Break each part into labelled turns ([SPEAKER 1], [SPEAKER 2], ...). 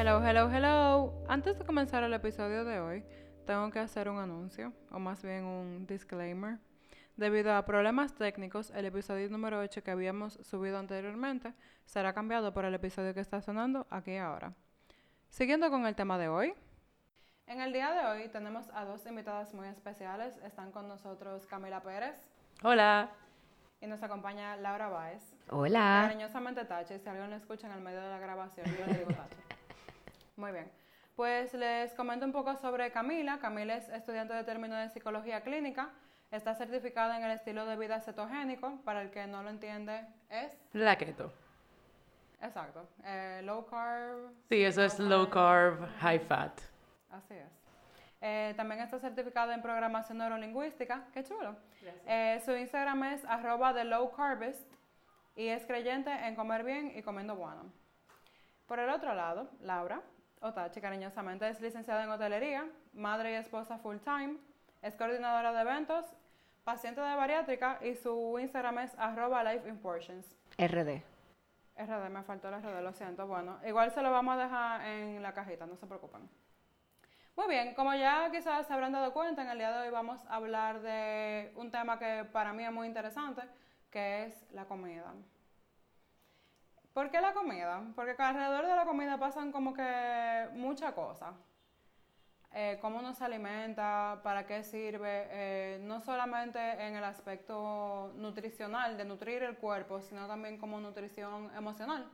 [SPEAKER 1] Hello, hello, hello. Antes de comenzar el episodio de hoy, tengo que hacer un anuncio, o más bien un disclaimer. Debido a problemas técnicos, el episodio número 8 que habíamos subido anteriormente será cambiado por el episodio que está sonando aquí ahora. Siguiendo con el tema de hoy. En el día de hoy tenemos a dos invitadas muy especiales. Están con nosotros Camila Pérez
[SPEAKER 2] Hola.
[SPEAKER 1] y nos acompaña Laura Báez.
[SPEAKER 3] Hola.
[SPEAKER 1] Cariñosamente Tachi, si alguien lo escucha en el medio de la grabación, yo le digo Tachi. Muy bien. Pues les comento un poco sobre Camila. Camila es estudiante de término de psicología clínica. Está certificada en el estilo de vida cetogénico. Para el que no lo entiende, es.
[SPEAKER 2] La keto.
[SPEAKER 1] Exacto. eh, low carb.
[SPEAKER 2] Sí, eso es low carb, high fat.
[SPEAKER 1] Así es. Eh, también está certificada en programación neurolingüística. Qué chulo. Eh, su Instagram es arroba the low carbist y es creyente en comer bien y comiendo bueno. Por el otro lado, Laura Otachi, cariñosamente, es licenciada en hotelería, madre y esposa full time, es coordinadora de eventos, paciente de bariátrica y su Instagram es arroba life in portions.
[SPEAKER 3] RD.
[SPEAKER 1] RD, me faltó el RD, lo siento. Bueno, igual se lo vamos a dejar en la cajita, no se preocupen. Muy bien, como ya quizás se habrán dado cuenta, en el día de hoy vamos a hablar de un tema que para mí es muy interesante, que es la comida. ¿Por qué la comida? Porque alrededor de la comida pasan como que muchas cosas. Eh, cómo uno se alimenta, para qué sirve, eh, no solamente en el aspecto nutricional, de nutrir el cuerpo, sino también como nutrición emocional,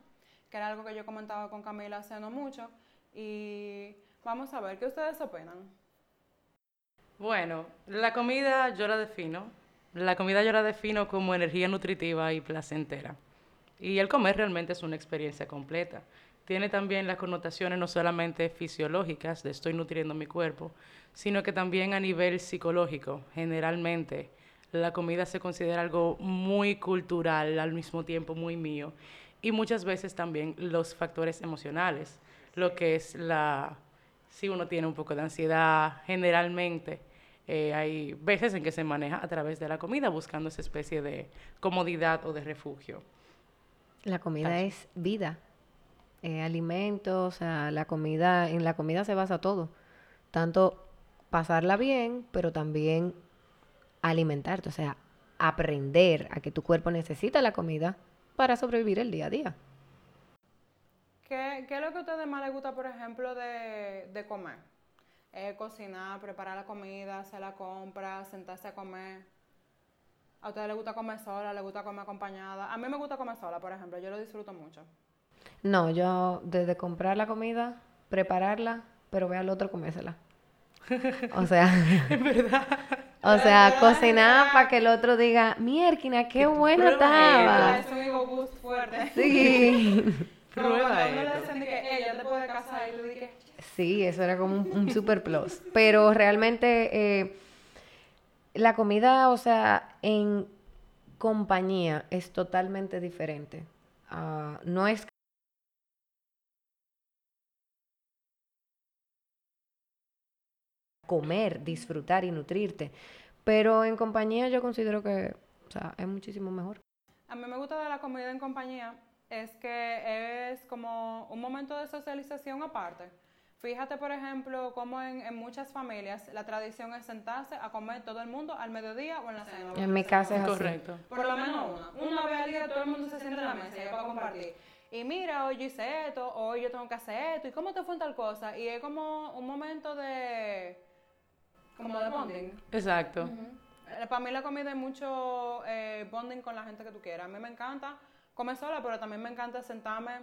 [SPEAKER 1] que era algo que yo comentaba con Camila hace no mucho. Y vamos a ver, ¿qué ustedes opinan?
[SPEAKER 2] Bueno, la comida yo la defino. La comida yo la defino como energía nutritiva y placentera. Y el comer realmente es una experiencia completa. Tiene también las connotaciones no solamente fisiológicas de estoy nutriendo mi cuerpo, sino que también a nivel psicológico. Generalmente la comida se considera algo muy cultural, al mismo tiempo muy mío. Y muchas veces también los factores emocionales, lo que es la, si uno tiene un poco de ansiedad, generalmente eh, hay veces en que se maneja a través de la comida buscando esa especie de comodidad o de refugio.
[SPEAKER 3] La comida es vida. Eh, alimentos, o sea, la comida, en la comida se basa todo. Tanto pasarla bien, pero también alimentarte, o sea, aprender a que tu cuerpo necesita la comida para sobrevivir el día a día.
[SPEAKER 1] ¿Qué, qué es lo que a ustedes más les gusta, por ejemplo, de, de comer? Eh, cocinar, preparar la comida, hacer la compra, sentarse a comer. ¿A ustedes les gusta comer sola? ¿Les gusta comer acompañada? A mí me gusta comer sola, por ejemplo. Yo lo disfruto mucho.
[SPEAKER 3] No, yo desde comprar la comida, prepararla, pero ve al otro comérsela. O sea, o sea, cocinar para que el otro diga, mierquina, qué buena
[SPEAKER 2] prueba
[SPEAKER 3] estaba.
[SPEAKER 1] Es un ego boost fuerte.
[SPEAKER 3] Sí.
[SPEAKER 2] Prueba
[SPEAKER 3] Sí, eso era como un, un super plus. Pero realmente eh, la comida, o sea, en compañía es totalmente diferente. Ah, no es comer, disfrutar y nutrirte. Pero en compañía yo considero que, o sea, es muchísimo mejor.
[SPEAKER 1] A mí me gusta de la comida en compañía es que es como un momento de socialización aparte. Fíjate, por ejemplo, como en, en muchas familias la tradición es sentarse a comer todo el mundo al mediodía o en la cena.
[SPEAKER 3] En mi casa es así.
[SPEAKER 2] Correcto.
[SPEAKER 1] Por lo menos una. Una vez al día todo el mundo se sienta en la mesa y para compartir. Y mira, hoy yo hice esto, hoy yo tengo que hacer esto, y cómo te fue en tal cosa. Y es como un momento de. como de bonding.
[SPEAKER 2] Exacto.
[SPEAKER 1] Para mí la comida es mucho eh, bonding con la gente que tú quieras. A mí me encanta comer sola, pero también me encanta sentarme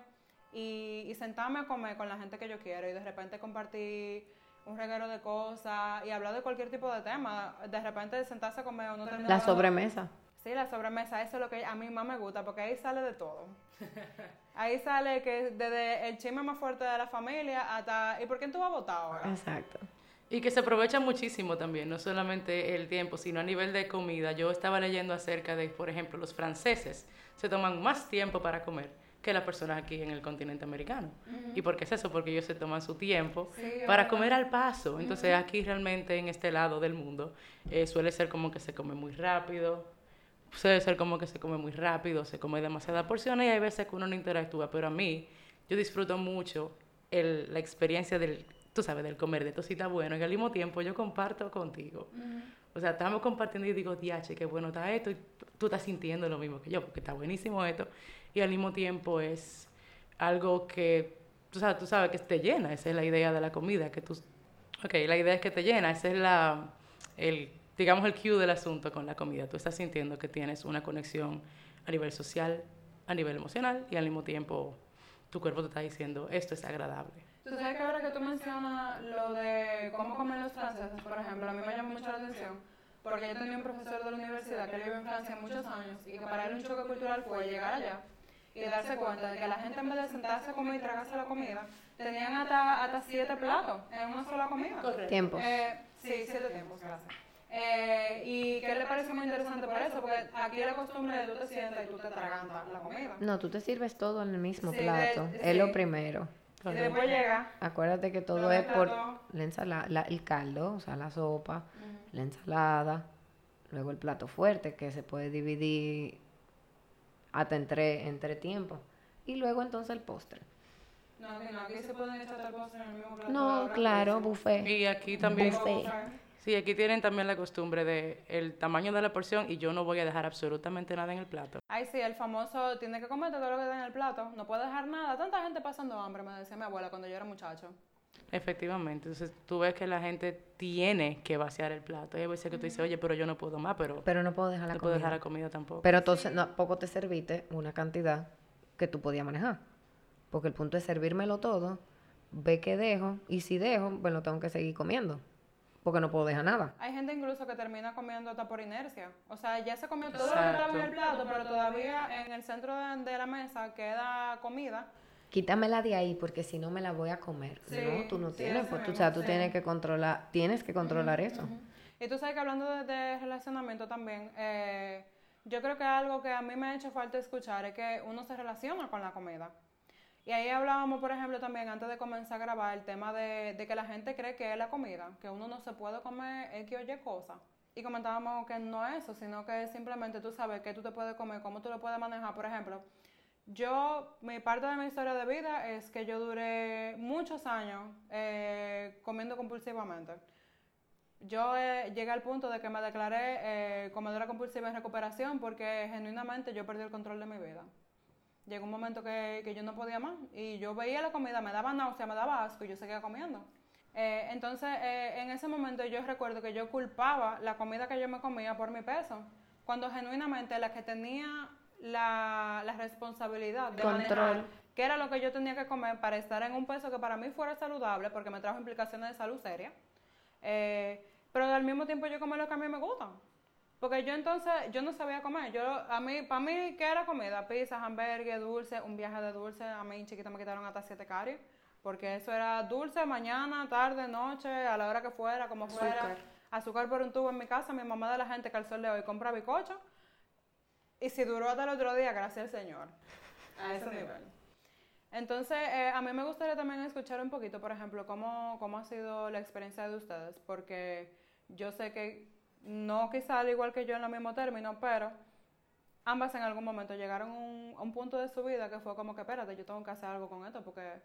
[SPEAKER 1] y, y sentarme a comer con la gente que yo quiero y de repente compartir un reguero de cosas y hablar de cualquier tipo de tema. De repente sentarse a comer o no terminar
[SPEAKER 3] La sobremesa.
[SPEAKER 1] Sí, la sobremesa, eso es lo que a mí más me gusta, porque ahí sale de todo. Ahí sale que desde el chisme más fuerte de la familia hasta, ¿y por quién tú vas a votar ahora?
[SPEAKER 3] Exacto.
[SPEAKER 2] Y que se aprovecha muchísimo también, no solamente el tiempo, sino a nivel de comida. Yo estaba leyendo acerca de, por ejemplo, los franceses se toman más tiempo para comer que las personas aquí en el continente americano. ¿Y por qué es eso? Porque ellos se toman su tiempo
[SPEAKER 1] Sí,
[SPEAKER 2] para comer al paso. Entonces aquí realmente en este lado del mundo eh, suele ser como que se come muy rápido, suele ser como que se come muy rápido, se come demasiadas porciones y hay veces que uno no interactúa, pero a mí yo disfruto mucho el, la experiencia del, tú sabes, del comer, de está bueno, y al mismo tiempo yo comparto contigo. O sea, estamos compartiendo y digo, diache, qué bueno está esto, y tú estás sintiendo lo mismo que yo, porque está buenísimo esto, y al mismo tiempo es algo que, tú sabes, tú sabes que te llena, esa es la idea de la comida, que tú, ok, la idea es que te llena, esa es la, el, digamos, el cue del asunto con la comida, tú estás sintiendo que tienes una conexión a nivel social, a nivel emocional, y al mismo tiempo tu cuerpo te está diciendo, esto es agradable.
[SPEAKER 1] Tú sabes que ahora que tú mencionas lo de cómo comen los franceses, por ejemplo, a mí me llama mucho la atención, porque yo tenía un profesor de la universidad que vive en Francia muchos años y que para él un choque cultural fue llegar allá y darse cuenta de que la gente en vez de sentarse a comer y tragarse la comida, tenían hasta, hasta siete platos en una sola comida.
[SPEAKER 3] Tiempos.
[SPEAKER 1] Eh, sí, siete tiempos, gracias. Eh, y que le parece muy interesante por eso, porque aquí la costumbre de tú te sientas y tú te tragantas la comida.
[SPEAKER 3] No, tú te sirves todo en el mismo
[SPEAKER 1] Sí, de-
[SPEAKER 3] plato.
[SPEAKER 1] sí.
[SPEAKER 3] Es lo primero.
[SPEAKER 1] Y después llega,
[SPEAKER 3] Acuérdate que todo es por la ensalada, el caldo, o sea, la sopa, la ensalada, luego el plato fuerte que se puede dividir hasta entre, entre tiempos. Y luego entonces el postre.
[SPEAKER 1] no, aquí no, aquí se pueden echar el postre en el mismo plato.
[SPEAKER 3] No,
[SPEAKER 1] ahora
[SPEAKER 3] claro, buffet.
[SPEAKER 2] Y aquí también,
[SPEAKER 3] Buffet.
[SPEAKER 2] sí, aquí tienen también la costumbre de el tamaño de la porción y yo no voy a dejar absolutamente nada en el plato.
[SPEAKER 1] Ay, sí, el famoso tiene que comerte todo lo que está en el plato, no puede dejar nada. Tanta gente pasando hambre, me decía mi abuela cuando yo era muchacho.
[SPEAKER 2] Efectivamente, entonces tú ves que la gente tiene que vaciar el plato. Hay veces que tú dices, oye, pero yo no puedo más, pero
[SPEAKER 3] Pero no puedo dejar la
[SPEAKER 2] no puedo
[SPEAKER 3] comida.
[SPEAKER 2] dejar la comida tampoco.
[SPEAKER 3] Pero entonces no, poco te serviste una cantidad que tú podías manejar. Porque el punto es servírmelo todo, ve que dejo, y si dejo, bueno, tengo que seguir comiendo. Porque no puedo dejar nada.
[SPEAKER 1] Hay gente incluso que termina comiendo hasta por inercia. O sea, ya se comió todo lo que estaba en el
[SPEAKER 2] Exacto.
[SPEAKER 1] plato, pero todavía en el centro de, de la mesa queda comida.
[SPEAKER 3] Quítamela de ahí porque si no me la voy a comer.
[SPEAKER 1] Sí,
[SPEAKER 3] no, tú no
[SPEAKER 1] sí,
[SPEAKER 3] tienes, pues, tú, o sea, tú
[SPEAKER 1] sí.
[SPEAKER 3] tienes que controlar, tienes que controlar eso.
[SPEAKER 1] Y tú sabes que hablando de, de relacionamiento también, eh, yo creo que algo que a mí me ha hecho falta escuchar es que uno se relaciona con la comida. Y ahí hablábamos, por ejemplo, también antes de comenzar a grabar, el tema de, de que la gente cree que es la comida, que uno no se puede comer X o Y cosa. Y comentábamos que no es eso, sino que simplemente tú sabes qué tú te puedes comer, cómo tú lo puedes manejar. Por ejemplo, yo, mi parte de mi historia de vida es que yo duré muchos años eh, comiendo compulsivamente. Yo eh, llegué al punto de que me declaré eh, comedora compulsiva en recuperación porque genuinamente yo perdí el control de mi vida. Llegó un momento que, que yo no podía más y yo veía la comida, me daba náusea, me daba asco y yo seguía comiendo. Entonces, en ese momento yo recuerdo que yo culpaba la comida que yo me comía por mi peso, cuando genuinamente la que tenía la, la responsabilidad de
[SPEAKER 3] Control.
[SPEAKER 1] manejar qué era lo que yo tenía que comer para estar en un peso que para mí fuera saludable, porque me trajo implicaciones de salud serias. Eh, pero al mismo tiempo yo comía lo que a mí me gusta. Porque yo entonces, yo no sabía comer. Yo, a mí, para mí, ¿qué era comida? Pizza, hamburgues, dulce, un viaje de dulce. A mí chiquita me quitaron hasta siete caries. Porque eso era dulce mañana, tarde, noche, a la hora que fuera, como fuera.
[SPEAKER 3] Azúcar.
[SPEAKER 1] Azúcar por un tubo en mi casa. Mi mamá de la gente que al sol de hoy compra bicocho. Y si duró hasta el otro día, gracias al Señor. A ese nivel. Entonces, eh, a mí me gustaría también escuchar un poquito, por ejemplo, cómo, cómo ha sido la experiencia de ustedes, porque yo sé que no quizá al igual que yo en el mismo término, pero ambas en algún momento llegaron a un, a un punto de su vida que fue como que, espérate, yo tengo que hacer algo con esto porque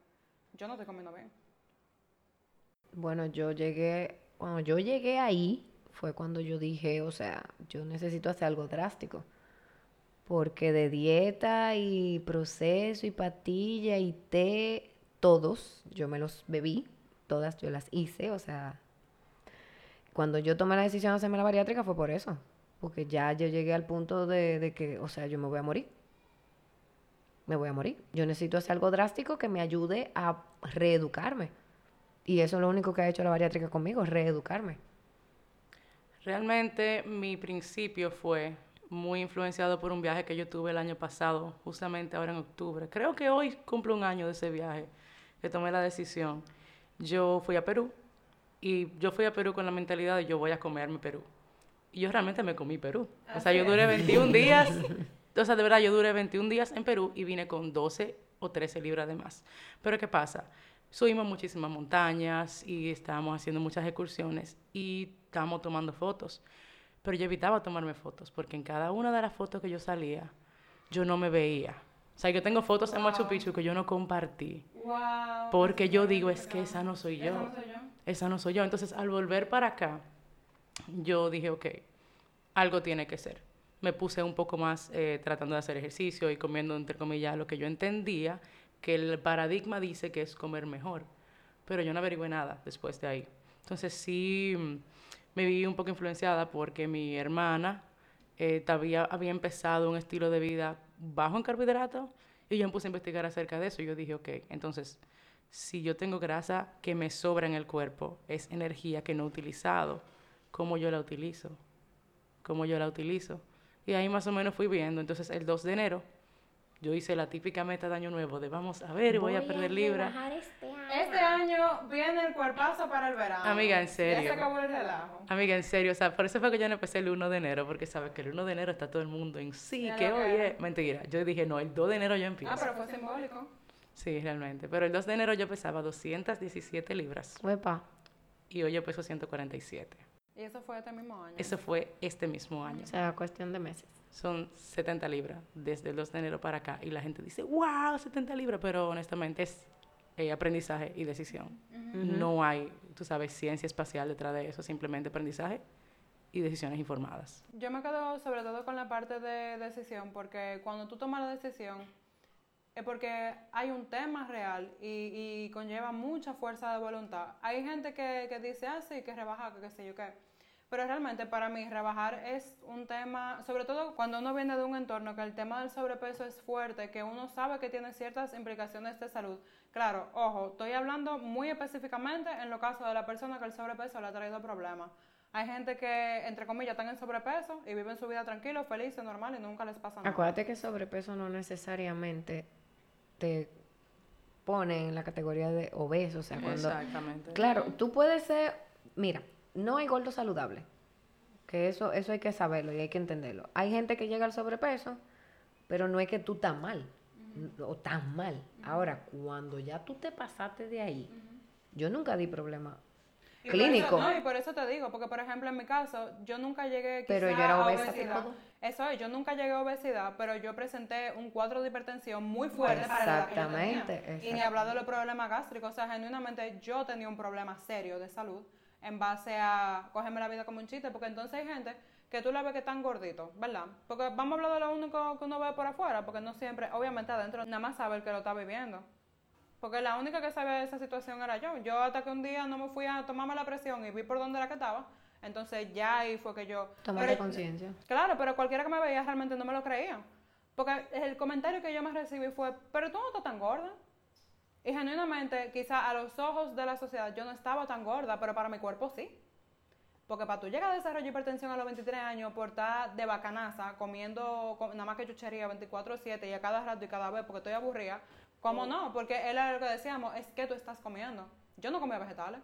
[SPEAKER 1] yo no estoy comiendo bien.
[SPEAKER 3] Bueno, yo llegué, cuando yo llegué ahí, fue cuando yo dije, o sea, yo necesito hacer algo drástico. Porque de dieta y proceso y patilla y té, todos, yo me los bebí, todas yo las hice, o sea, cuando yo tomé la decisión de hacerme la bariátrica fue por eso. Porque ya yo llegué al punto de, de que, o sea, yo me voy a morir. Me voy a morir. Yo necesito hacer algo drástico que me ayude a reeducarme. Y eso es lo único que ha hecho la bariátrica conmigo, reeducarme.
[SPEAKER 2] Realmente mi principio fue muy influenciado por un viaje que yo tuve el año pasado, justamente ahora en octubre. Creo que hoy cumplo un año de ese viaje, que tomé la decisión. Yo fui a Perú y yo fui a Perú con la mentalidad de yo voy a comerme Perú. Y yo realmente me comí Perú. O sea, yo duré 21 días, o sea, de verdad, yo duré 21 días en Perú y vine con 12 o 13 libras de más. Pero ¿qué pasa? Subimos muchísimas montañas y estábamos haciendo muchas excursiones y estábamos tomando fotos. Pero yo evitaba tomarme fotos porque en cada una de las fotos que yo salía, yo no me veía O sea, yo tengo fotos en Machu Picchu que yo no compartí.
[SPEAKER 1] Wow.
[SPEAKER 2] Porque yo digo, es que esa no soy yo.
[SPEAKER 1] Esa no soy yo.
[SPEAKER 2] Esa no soy yo. Entonces, al volver para acá, yo dije, ok, algo tiene que ser. Me puse un poco más eh, tratando de hacer ejercicio y comiendo, entre comillas, lo que yo entendía, que el paradigma dice que es comer mejor. Pero yo no averigüé nada después de ahí. Entonces, sí mm, me vi un poco influenciada porque mi hermana eh, todavía había empezado un estilo de vida bajo en carbohidratos y yo me puse a investigar acerca de eso. Y yo dije, ok, entonces, si yo tengo grasa que me sobra en el cuerpo, es energía que no he utilizado, ¿cómo yo la utilizo? ¿Cómo yo la utilizo? Y ahí más o menos fui viendo. Entonces, el 2 de enero, yo hice la típica meta de año nuevo de vamos a ver, voy, a perder libras.
[SPEAKER 1] Este año viene el cuerpazo para el verano.
[SPEAKER 2] Amiga, en
[SPEAKER 1] Ya
[SPEAKER 2] serio.
[SPEAKER 1] se acabó el relajo.
[SPEAKER 2] Amiga, en serio, o sea, por eso fue que yo no empecé el 1 de enero, porque sabes que el 1 de enero está todo el mundo en sí,
[SPEAKER 1] Ya
[SPEAKER 2] que es. Mentira, yo dije, no, el 2 de enero yo empiezo.
[SPEAKER 1] Ah, pero fue simbólico.
[SPEAKER 2] Sí, realmente. Pero el 2 de enero yo pesaba 217 libras
[SPEAKER 3] Uepa.
[SPEAKER 2] y hoy yo peso 147.
[SPEAKER 1] Y eso fue este mismo año.
[SPEAKER 2] Eso fue este mismo año.
[SPEAKER 3] O sea, cuestión de meses.
[SPEAKER 2] Son 70 libras desde el 2 de enero para acá y la gente dice, wow, 70 libras, pero honestamente es eh, aprendizaje y decisión. No hay, tú sabes, ciencia espacial detrás de eso, simplemente aprendizaje y decisiones informadas.
[SPEAKER 1] Yo me quedo sobre todo con la parte de decisión, porque cuando tú tomas la decisión es porque hay un tema real y, y conlleva mucha fuerza de voluntad. Hay gente que, que dice, ah, sí, que rebajar, que qué sé yo qué. Pero realmente para mí rebajar es un tema, sobre todo cuando uno viene de un entorno que el tema del sobrepeso es fuerte, que uno sabe que tiene ciertas implicaciones de salud. Claro, ojo, estoy hablando muy específicamente en lo caso de la persona que el sobrepeso le ha traído problemas. Hay gente que, entre comillas, están en sobrepeso y viven su vida tranquilo, felices, normal y nunca les pasa nada.
[SPEAKER 3] Acuérdate que sobrepeso no necesariamente te pone en la categoría de obeso. O sea, cuando.
[SPEAKER 2] Exactamente.
[SPEAKER 3] Claro, tú puedes ser. Mira, no hay gordo saludable. Que eso, eso hay que saberlo y hay que entenderlo. Hay gente que llega al sobrepeso, pero no es que tú estás mal. O estás mal. Ahora, cuando ya tú te pasaste de ahí, yo nunca di problema
[SPEAKER 1] Y por
[SPEAKER 3] clínico.
[SPEAKER 1] eso- no, y por eso te digo, porque por ejemplo en mi caso, yo nunca llegué
[SPEAKER 3] Pero
[SPEAKER 1] quizá
[SPEAKER 3] yo era
[SPEAKER 1] a obesidad. Eso es, yo nunca llegué a obesidad, pero yo presenté un cuadro de hipertensión muy fuerte para la edad que yo tenía.
[SPEAKER 3] Exactamente,
[SPEAKER 1] Y ni hablar de los problemas gástricos, o sea, genuinamente yo tenía un problema serio de salud en base a cogerme la vida como un chiste, porque entonces hay gente que tú la ves que están gorditos, ¿verdad? Porque vamos a hablar de lo único que uno ve por afuera, porque no siempre, obviamente adentro, nada más sabe el que lo está viviendo. Porque la única que sabía de esa situación era yo. Yo hasta que un día no me fui a tomarme la presión y vi por dónde era que estaba, entonces ya ahí fue que yo...
[SPEAKER 3] Tomaste conciencia.
[SPEAKER 1] Claro, pero cualquiera que me veía realmente no me lo creía. Porque el comentario que yo me recibí fue, pero tú no estás tan gorda. Y genuinamente, quizá a los ojos de la sociedad yo no estaba tan gorda, pero para mi cuerpo sí. Porque para tú llegar a desarrollar hipertensión a los 23 años por estar de bacanaza, comiendo co- nada más que chuchería 24-7 y a cada rato y cada vez porque estoy aburrida, ¿cómo no? Porque era lo que decíamos, es que tú estás comiendo. Yo no comía vegetales.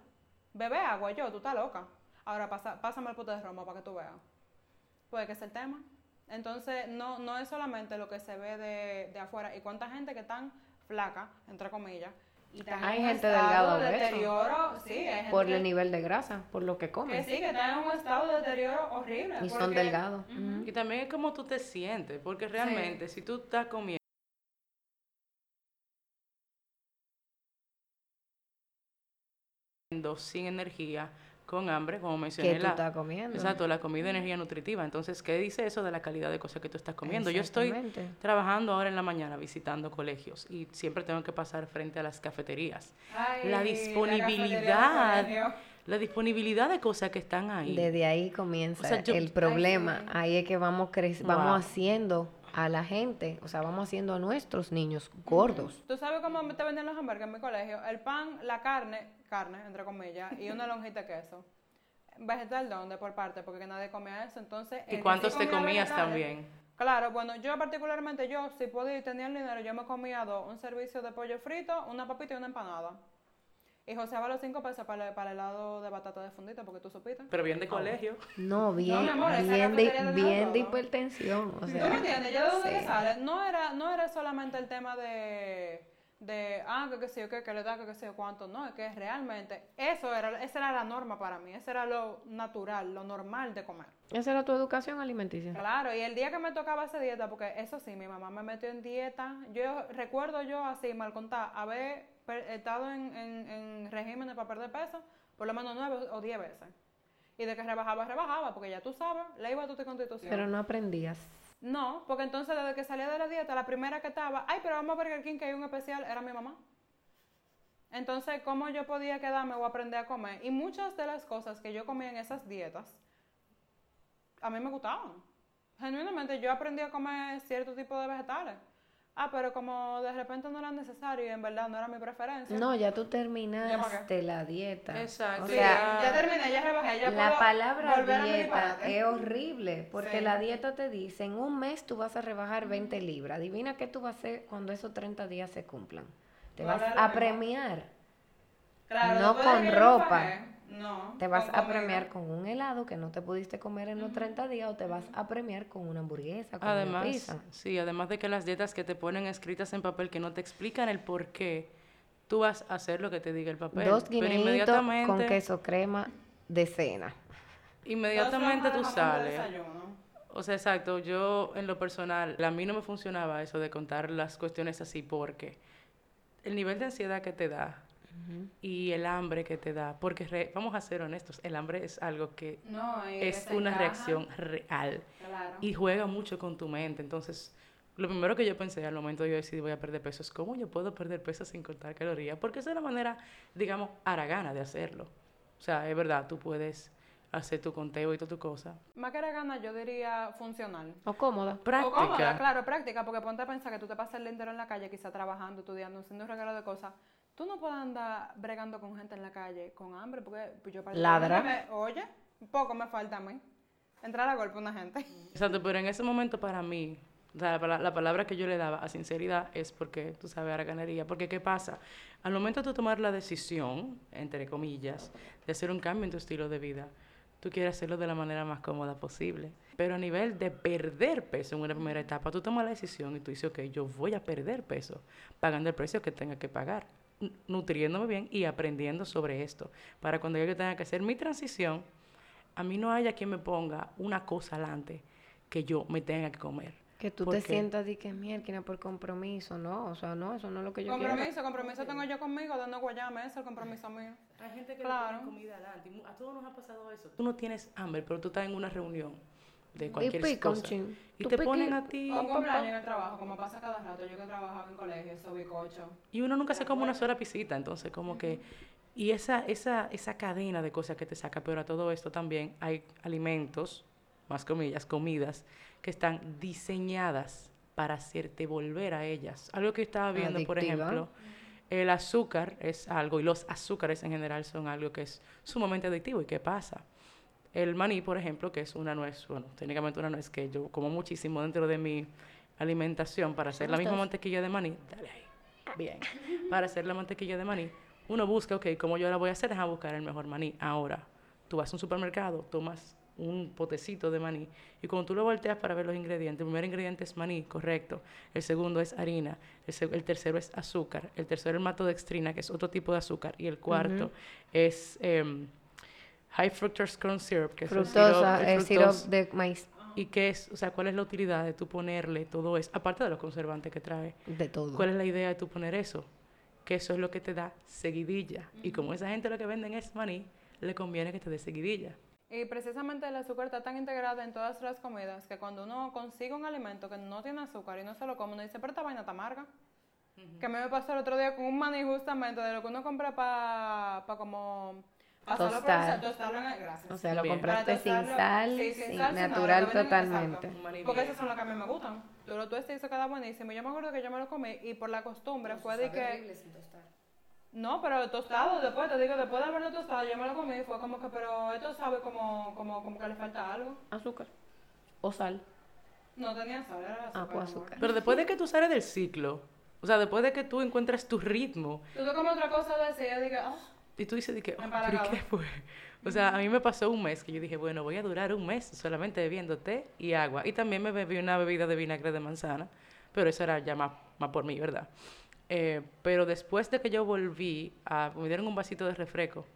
[SPEAKER 1] Bebé agua yo, tú estás loca. Ahora pasa, pásame el pote de romo para que tú veas. Pues que es el tema. Entonces, no, no es solamente lo que se ve de, de afuera. Y cuánta gente que están flaca, entre comillas. Y están
[SPEAKER 3] Hay gente
[SPEAKER 1] estado
[SPEAKER 3] delgada
[SPEAKER 1] de deterioro. Sí, hay gente
[SPEAKER 3] Por
[SPEAKER 1] que-
[SPEAKER 3] el nivel de grasa, por lo que
[SPEAKER 1] que
[SPEAKER 3] comen.
[SPEAKER 1] sí, que están en un estado de deterioro horrible.
[SPEAKER 3] Y son
[SPEAKER 1] porque-
[SPEAKER 3] delgados.
[SPEAKER 1] Ujú.
[SPEAKER 2] Y también es como tú te sientes, porque realmente si tú estás comiendo sin energía, con hambre, como mencioné
[SPEAKER 3] Que tú
[SPEAKER 2] la,
[SPEAKER 3] estás comiendo.
[SPEAKER 2] Exacto, la comida energía nutritiva. Entonces, ¿qué dice eso de la calidad de cosas que tú estás comiendo? Yo estoy trabajando ahora en la mañana visitando colegios y siempre tengo que pasar frente a las cafeterías.
[SPEAKER 1] Ay,
[SPEAKER 2] la disponibilidad, la disponibilidad de cosas que están ahí.
[SPEAKER 3] Desde ahí comienza
[SPEAKER 2] O sea, yo-
[SPEAKER 3] el problema. Ahí es que vamos,
[SPEAKER 2] Wow.
[SPEAKER 3] vamos haciendo a la gente, o sea, vamos haciendo a nuestros niños gordos.
[SPEAKER 1] ¿Tú sabes cómo te venden los hamburgues en mi colegio? El pan, la carne, carne, entre comillas, y una lonjita de queso. ¿Vegetal dónde? Por parte, porque nadie comía eso. Entonces,
[SPEAKER 2] ¿Y cuántos
[SPEAKER 1] sí
[SPEAKER 2] te
[SPEAKER 1] comía
[SPEAKER 2] comías
[SPEAKER 1] vegetales-
[SPEAKER 2] también?
[SPEAKER 1] Claro, bueno, yo particularmente, yo, si podía y tenía el dinero, yo me comía dos, un servicio de pollo frito, una papita y una empanada. Y joseaba los cinco pesos para el, para el helado de batata de fundita, porque tú supiste.
[SPEAKER 2] Pero bien de colegio.
[SPEAKER 3] No, bien,
[SPEAKER 1] mi amor, esa
[SPEAKER 3] bien, de,
[SPEAKER 1] tenía
[SPEAKER 3] bien de hipertensión. O
[SPEAKER 1] ¿Tú
[SPEAKER 3] sea,
[SPEAKER 1] me entiendes? ¿Ya de dónde
[SPEAKER 3] sí.
[SPEAKER 1] que sale? No era, no era solamente el tema de, de, ah, que qué sé yo, qué, que le da, que qué sé yo cuánto, no, es que realmente eso era, esa era la norma para mí, ese era lo natural, lo normal de comer.
[SPEAKER 3] Esa era tu educación alimenticia.
[SPEAKER 1] Claro, y el día que me tocaba hacer dieta, porque eso sí, mi mamá me metió en dieta, yo recuerdo yo así, mal contar, haber per- estado en, en, en regímenes para perder peso por lo menos nueve o diez veces. Y de que rebajaba, rebajaba, porque ya tú sabes, le iba a tu constitución.
[SPEAKER 3] Pero no aprendías.
[SPEAKER 1] No, porque entonces desde que salía de la dieta, la primera que estaba, ay, pero vamos a Burger King que hay un especial, era mi mamá. Entonces, ¿cómo yo podía quedarme o aprender a comer? Y muchas de las cosas que yo comía en esas dietas, a mí me gustaban. Genuinamente, yo aprendí a comer cierto tipo de vegetales. Ah, pero como de repente no era necesario y en verdad no era mi preferencia.
[SPEAKER 3] No, ya tú
[SPEAKER 1] ¿Ya
[SPEAKER 3] terminaste la dieta.
[SPEAKER 2] Exacto.
[SPEAKER 3] O
[SPEAKER 1] Sí,
[SPEAKER 3] sea,
[SPEAKER 1] ya terminé, ya rebajé, ya
[SPEAKER 3] la
[SPEAKER 1] puedo
[SPEAKER 3] palabra dieta es horrible, porque
[SPEAKER 1] Sí.
[SPEAKER 3] la dieta te dice, en un mes tú vas a rebajar 20 libras. Adivina qué tú vas a hacer cuando esos 30 días se cumplan. Te vas
[SPEAKER 1] a
[SPEAKER 3] premiar.
[SPEAKER 1] Claro,
[SPEAKER 3] no con ropa.
[SPEAKER 1] No,
[SPEAKER 3] Te vas a premiar con un helado que no te pudiste comer en los 30 días o te vas a premiar con una hamburguesa, con una
[SPEAKER 2] Además,
[SPEAKER 3] pizza.
[SPEAKER 2] sí, además de que las dietas que te ponen escritas en papel que no te explican el por qué, tú vas a hacer lo que te diga el papel.
[SPEAKER 3] Dos guineitos con queso crema de cena.
[SPEAKER 2] inmediatamente tú sales. O sea, exacto, yo en lo personal, a mí no me funcionaba eso de contar las cuestiones así porque el nivel de ansiedad que te da y el hambre que te da, porque re- vamos a ser honestos, el hambre es algo que
[SPEAKER 1] No, y
[SPEAKER 2] es una reacción real
[SPEAKER 1] Claro.
[SPEAKER 2] y juega mucho con tu mente. Entonces, lo primero que yo pensé al momento de yo decidir voy a perder peso es cómo yo puedo perder peso sin contar calorías, porque esa es la manera, digamos, haragana de hacerlo. O sea, es verdad, tú puedes hacer tu conteo y toda tu cosa.
[SPEAKER 1] Más que era gana, yo diría funcional.
[SPEAKER 3] O cómoda.
[SPEAKER 1] O cómoda,
[SPEAKER 2] Práctica.
[SPEAKER 1] claro, práctica, porque ponte a pensar que tú te pasas el día entero en la calle, quizá trabajando, estudiando, haciendo un regalo de cosas. Tú no puedes andar bregando con gente en la calle con hambre, porque pues, yo
[SPEAKER 3] Ladra.
[SPEAKER 1] particularmente me- oye, poco me falta a mí. Entrar a golpe a una gente.
[SPEAKER 2] Exacto, pero en ese momento para mí, o sea, la, pala- la palabra que yo le daba a sinceridad es porque, tú sabes, haraganería. Porque, ¿qué pasa? Al momento de tú tomar la decisión, entre comillas, de hacer un cambio en tu estilo de vida, tú quieres hacerlo de la manera más cómoda posible. Pero a nivel de perder peso en una primera etapa, tú tomas la decisión y tú dices, ok, yo voy a perder peso, pagando el precio que tenga que pagar, nutriéndome bien y aprendiendo sobre esto. Para cuando yo tenga que hacer mi transición, a mí no haya quien me ponga una cosa adelante que yo me tenga que comer.
[SPEAKER 3] Que tú
[SPEAKER 2] ¿Por
[SPEAKER 3] te
[SPEAKER 2] qué?
[SPEAKER 3] sientas de que mierda por compromiso, no, o sea, no, eso no es lo que yo quiero.
[SPEAKER 1] compromiso, compromiso tengo yo conmigo, dando guayame, ese es el compromiso mío.
[SPEAKER 2] Hay gente que
[SPEAKER 1] Claro.
[SPEAKER 2] le pone comida adelante. y mu- A todos nos ha pasado eso. Tú no tienes hambre, pero tú estás en una reunión de
[SPEAKER 3] Y
[SPEAKER 2] cualquier cosa.
[SPEAKER 3] chin.
[SPEAKER 2] Y
[SPEAKER 3] Tú
[SPEAKER 2] te ponen a ti.
[SPEAKER 1] Un cumpleaños en el trabajo, como pasa cada rato. Yo que trabajaba en colegio, soy bicocho.
[SPEAKER 2] Y uno nunca se come una sola pisita, entonces como que... Y esa, esa, esa cadena de cosas que te saca, pero a todo esto también hay alimentos, más comillas, comidas, que están diseñadas para hacerte volver a ellas. Algo que estaba viendo, por ejemplo, el azúcar es algo, y los azúcares en general son algo que es sumamente adictivo. ¿Y qué pasa? El maní, por ejemplo, que es una nuez, bueno, técnicamente una nuez que yo como muchísimo dentro de mi alimentación para hacer la misma mantequilla de maní. Dale ahí. Bien. Para hacer la mantequilla de maní, uno busca, ok, ¿cómo yo la voy a hacer? Deja buscar el mejor maní. Ahora, tú vas a un supermercado, tomas un potecito de maní y cuando tú lo volteas para ver los ingredientes, el primer ingrediente es maní, correcto. El segundo es harina. El, seg- el tercero es azúcar. El tercero es maltodextrina, que es otro tipo de azúcar. Y el cuarto es em, high fructose corn syrup, que es
[SPEAKER 3] Fructosa,
[SPEAKER 2] sirope- el
[SPEAKER 3] el sirope
[SPEAKER 2] fructose.
[SPEAKER 3] de maíz,
[SPEAKER 2] ¿Y qué es? O sea, ¿cuál es la utilidad de tú ponerle todo eso? Aparte de los conservantes que trae.
[SPEAKER 3] de todo.
[SPEAKER 2] ¿Cuál es la idea de tú poner eso? Que eso es lo que te da seguidilla. Y como esa gente lo que venden es maní, le conviene que te dé seguidilla.
[SPEAKER 1] Y precisamente el azúcar está tan integrado en todas las comidas que cuando uno consigue un alimento que no tiene azúcar y no se lo come, uno dice, pero esta vaina está amarga. Que a mí me pasó el otro día con un maní justamente de lo que uno compra para pa como... pasarlo por el
[SPEAKER 3] Tostar.
[SPEAKER 1] sal, tostarlo en el- gracias.
[SPEAKER 3] O sea, lo
[SPEAKER 2] Bien.
[SPEAKER 3] compraste sin sal,
[SPEAKER 1] sí,
[SPEAKER 3] sin
[SPEAKER 1] sal, sin
[SPEAKER 3] natural totalmente.
[SPEAKER 1] exacto. Porque esos son los que a mí me gustan. Tú lo tuestas y eso queda buenísimo. Y yo me acuerdo que yo me lo comí y por la costumbre fue de que... No, pero tostado después, te digo, después de haberlo tostado, yo me lo comí y fue como que, pero esto sabe como, como, como que le falta algo.
[SPEAKER 3] Azúcar. O sal.
[SPEAKER 1] No tenía sal, era azúcar.
[SPEAKER 3] Ah, pues azúcar.
[SPEAKER 2] Pero después de que tú sales del ciclo, o sea, después de que tú encuentras tu ritmo,
[SPEAKER 1] Tú te comes otra cosa de ese yo ah,
[SPEAKER 2] y tú dices, de que, oh. ¿pero qué fue? O sea, a mí me pasó un mes que yo dije, bueno, voy a durar un mes solamente bebiendo té y agua. Y también me bebí una bebida de vinagre de manzana, pero eso era ya más, más por mí, ¿verdad? Eh, pero después de que yo volví, a, me dieron un vasito de refresco,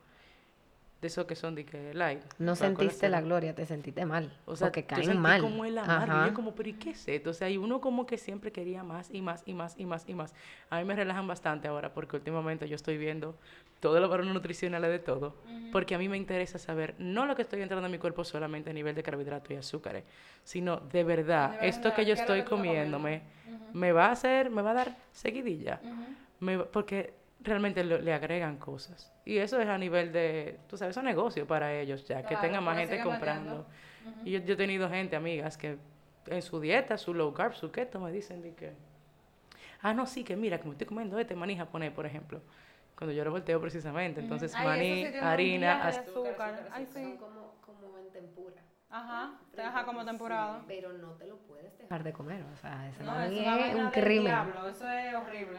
[SPEAKER 2] de esos que son de que light.
[SPEAKER 3] No sentiste la gloria, te sentiste mal.
[SPEAKER 2] O sea,
[SPEAKER 3] porque
[SPEAKER 2] yo
[SPEAKER 3] caen mal.
[SPEAKER 2] como el
[SPEAKER 3] Ajá.
[SPEAKER 2] yo como, pero ¿y qué es esto? O sea, y uno como que siempre quería más y más y más y más y más. A mí me relajan bastante ahora porque últimamente yo estoy viendo todo lo varones nutricionales de todo. Porque a mí me interesa saber no lo que estoy entrando en mi cuerpo solamente a nivel de carbohidratos y azúcares, sino de verdad, esto que yo
[SPEAKER 1] ¿qué es lo
[SPEAKER 2] estoy
[SPEAKER 1] que
[SPEAKER 2] comiéndome me va a hacer, me va a dar seguidilla.
[SPEAKER 1] Ujú.
[SPEAKER 2] Me va- porque realmente lo- le agregan cosas. Y eso es a nivel de, tú sabes, es un negocio para ellos ya, que tenga más gente comprando. Y yo, yo he tenido gente, amigas, que en su dieta, su low carb, su keto, me dicen de que, ah, no, sí, que mira, que me estoy comiendo este maní japonés, por ejemplo. Cuando yo lo volteo precisamente. Entonces, maní,
[SPEAKER 1] sí
[SPEAKER 2] harina,
[SPEAKER 1] de
[SPEAKER 2] azúcar.
[SPEAKER 1] azúcar. Ay, sí.
[SPEAKER 3] como, como en tempura.
[SPEAKER 1] Ajá, te deja como temporada.
[SPEAKER 3] Pero no te lo puedes dejar de comer. O sea, ese
[SPEAKER 1] No,
[SPEAKER 3] maní
[SPEAKER 1] es
[SPEAKER 3] un crimen.
[SPEAKER 1] diablo, eso es horrible.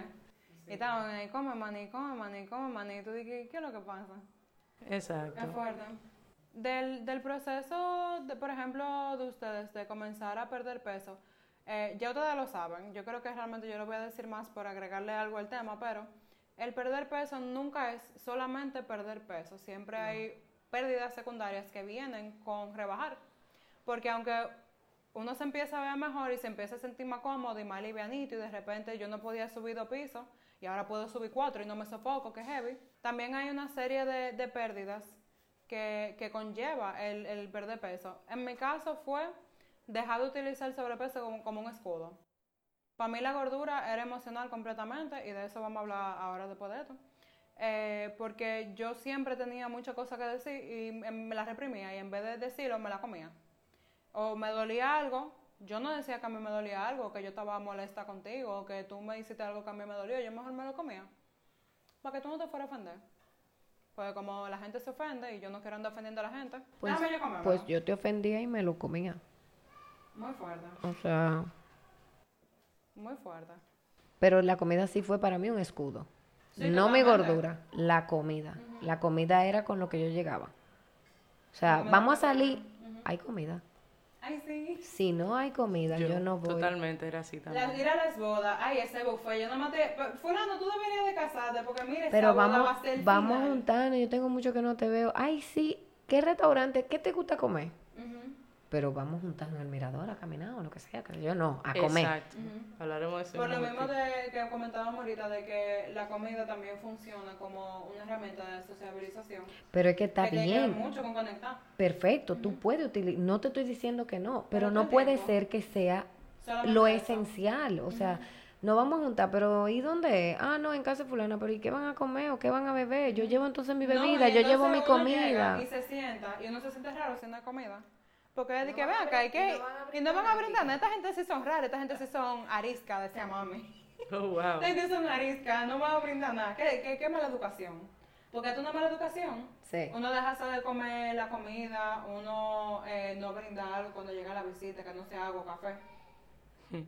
[SPEAKER 1] Y estaban ahí, come maní, come maní, come maní. Y tú dices, ¿qué es lo que pasa? Es
[SPEAKER 2] Exacto.
[SPEAKER 1] fuerte. Del, del proceso, de, por ejemplo, de ustedes de comenzar a perder peso, eh, ya ustedes lo saben, yo creo que realmente yo lo voy a decir más por agregarle algo al tema, pero el perder peso nunca es solamente perder peso, siempre hay pérdidas secundarias que vienen con rebajar, porque aunque uno se empieza a ver mejor y se empieza a sentir más cómodo y más livianito y de repente yo no podía subir dos pisos y ahora puedo subir cuatro y no me sofoco, que heavy. También hay una serie de, de pérdidas que, que conlleva el, el perder peso. En mi caso fue dejar de utilizar el sobrepeso como, como un escudo. Para mí la gordura era emocional completamente y de eso vamos a hablar ahora después de esto. Eh, porque yo siempre tenía muchas cosas que decir y me la reprimía y en vez de decirlo me la comía o me dolía algo, yo no decía que a mí me dolía algo, que yo estaba molesta contigo, que tú me hiciste algo que a mí me dolió, yo mejor me lo comía. Para que tú no te fueras a ofender. Porque como la gente se ofende y yo no quiero andar ofendiendo a la gente,
[SPEAKER 3] Pues,
[SPEAKER 1] déjame yo
[SPEAKER 3] pues yo te ofendía y me lo comía.
[SPEAKER 1] Muy fuerte,
[SPEAKER 3] O sea,
[SPEAKER 1] muy fuerte.
[SPEAKER 3] pero la comida sí fue para mí un escudo.
[SPEAKER 1] Sí,
[SPEAKER 3] no mi gordura, la comida. La comida era con lo que yo llegaba. O sea, vamos a salir, hay comida.
[SPEAKER 1] Ay, sí.
[SPEAKER 3] Si no hay comida, yo, no voy.
[SPEAKER 2] Totalmente era así también.
[SPEAKER 1] Las, ir a las bodas, ay, ese buffet, yo no maté. Fulano, tú deberías de casarte, porque mire,
[SPEAKER 3] Pero
[SPEAKER 1] boda
[SPEAKER 3] vamos,
[SPEAKER 1] va a ser
[SPEAKER 3] vamos juntando, yo tengo mucho que no te veo. Ay, sí, ¿qué restaurante? ¿Qué te gusta comer? Pero vamos juntando en el mirador a caminar o lo que sea, que yo no, a comer.
[SPEAKER 2] Exacto. Hablaremos de eso.
[SPEAKER 1] Por lo mismo de, que comentábamos ahorita, de que la comida también funciona como una herramienta de sociabilización.
[SPEAKER 3] Pero es que está
[SPEAKER 1] que tiene que ver
[SPEAKER 3] bien,
[SPEAKER 1] mucho con conectar.
[SPEAKER 3] perfecto, tú puedes utilizar, no te estoy diciendo que no, pero
[SPEAKER 1] Pero
[SPEAKER 3] no
[SPEAKER 1] el
[SPEAKER 3] puede
[SPEAKER 1] tiempo.
[SPEAKER 3] ser que sea
[SPEAKER 1] Solamente
[SPEAKER 3] lo
[SPEAKER 1] eso.
[SPEAKER 3] esencial, o sea, no vamos a juntar, pero ¿y dónde? Ah, no, en casa de fulana, pero ¿y qué van a comer o qué van a beber? Yo llevo entonces mi
[SPEAKER 1] No,
[SPEAKER 3] bebida, yo llevo mi comida.
[SPEAKER 1] Y se sienta, y uno se siente raro hay comida. Porque es de que ven acá, y
[SPEAKER 3] brin-
[SPEAKER 1] que.
[SPEAKER 3] y no van a
[SPEAKER 1] no
[SPEAKER 3] brindar aquí.
[SPEAKER 1] esta gente sí son raras, esta gente sí son ariscas, decía mami.
[SPEAKER 2] Oh, wow.
[SPEAKER 1] Esta gente son ariscas, no van a brindar nada. ¿Qué, qué, qué mala educación? Porque es una mala educación.
[SPEAKER 3] Sí.
[SPEAKER 1] Uno deja de comer la comida, uno eh, no brindar cuando llega la visita, que no sea agua o café.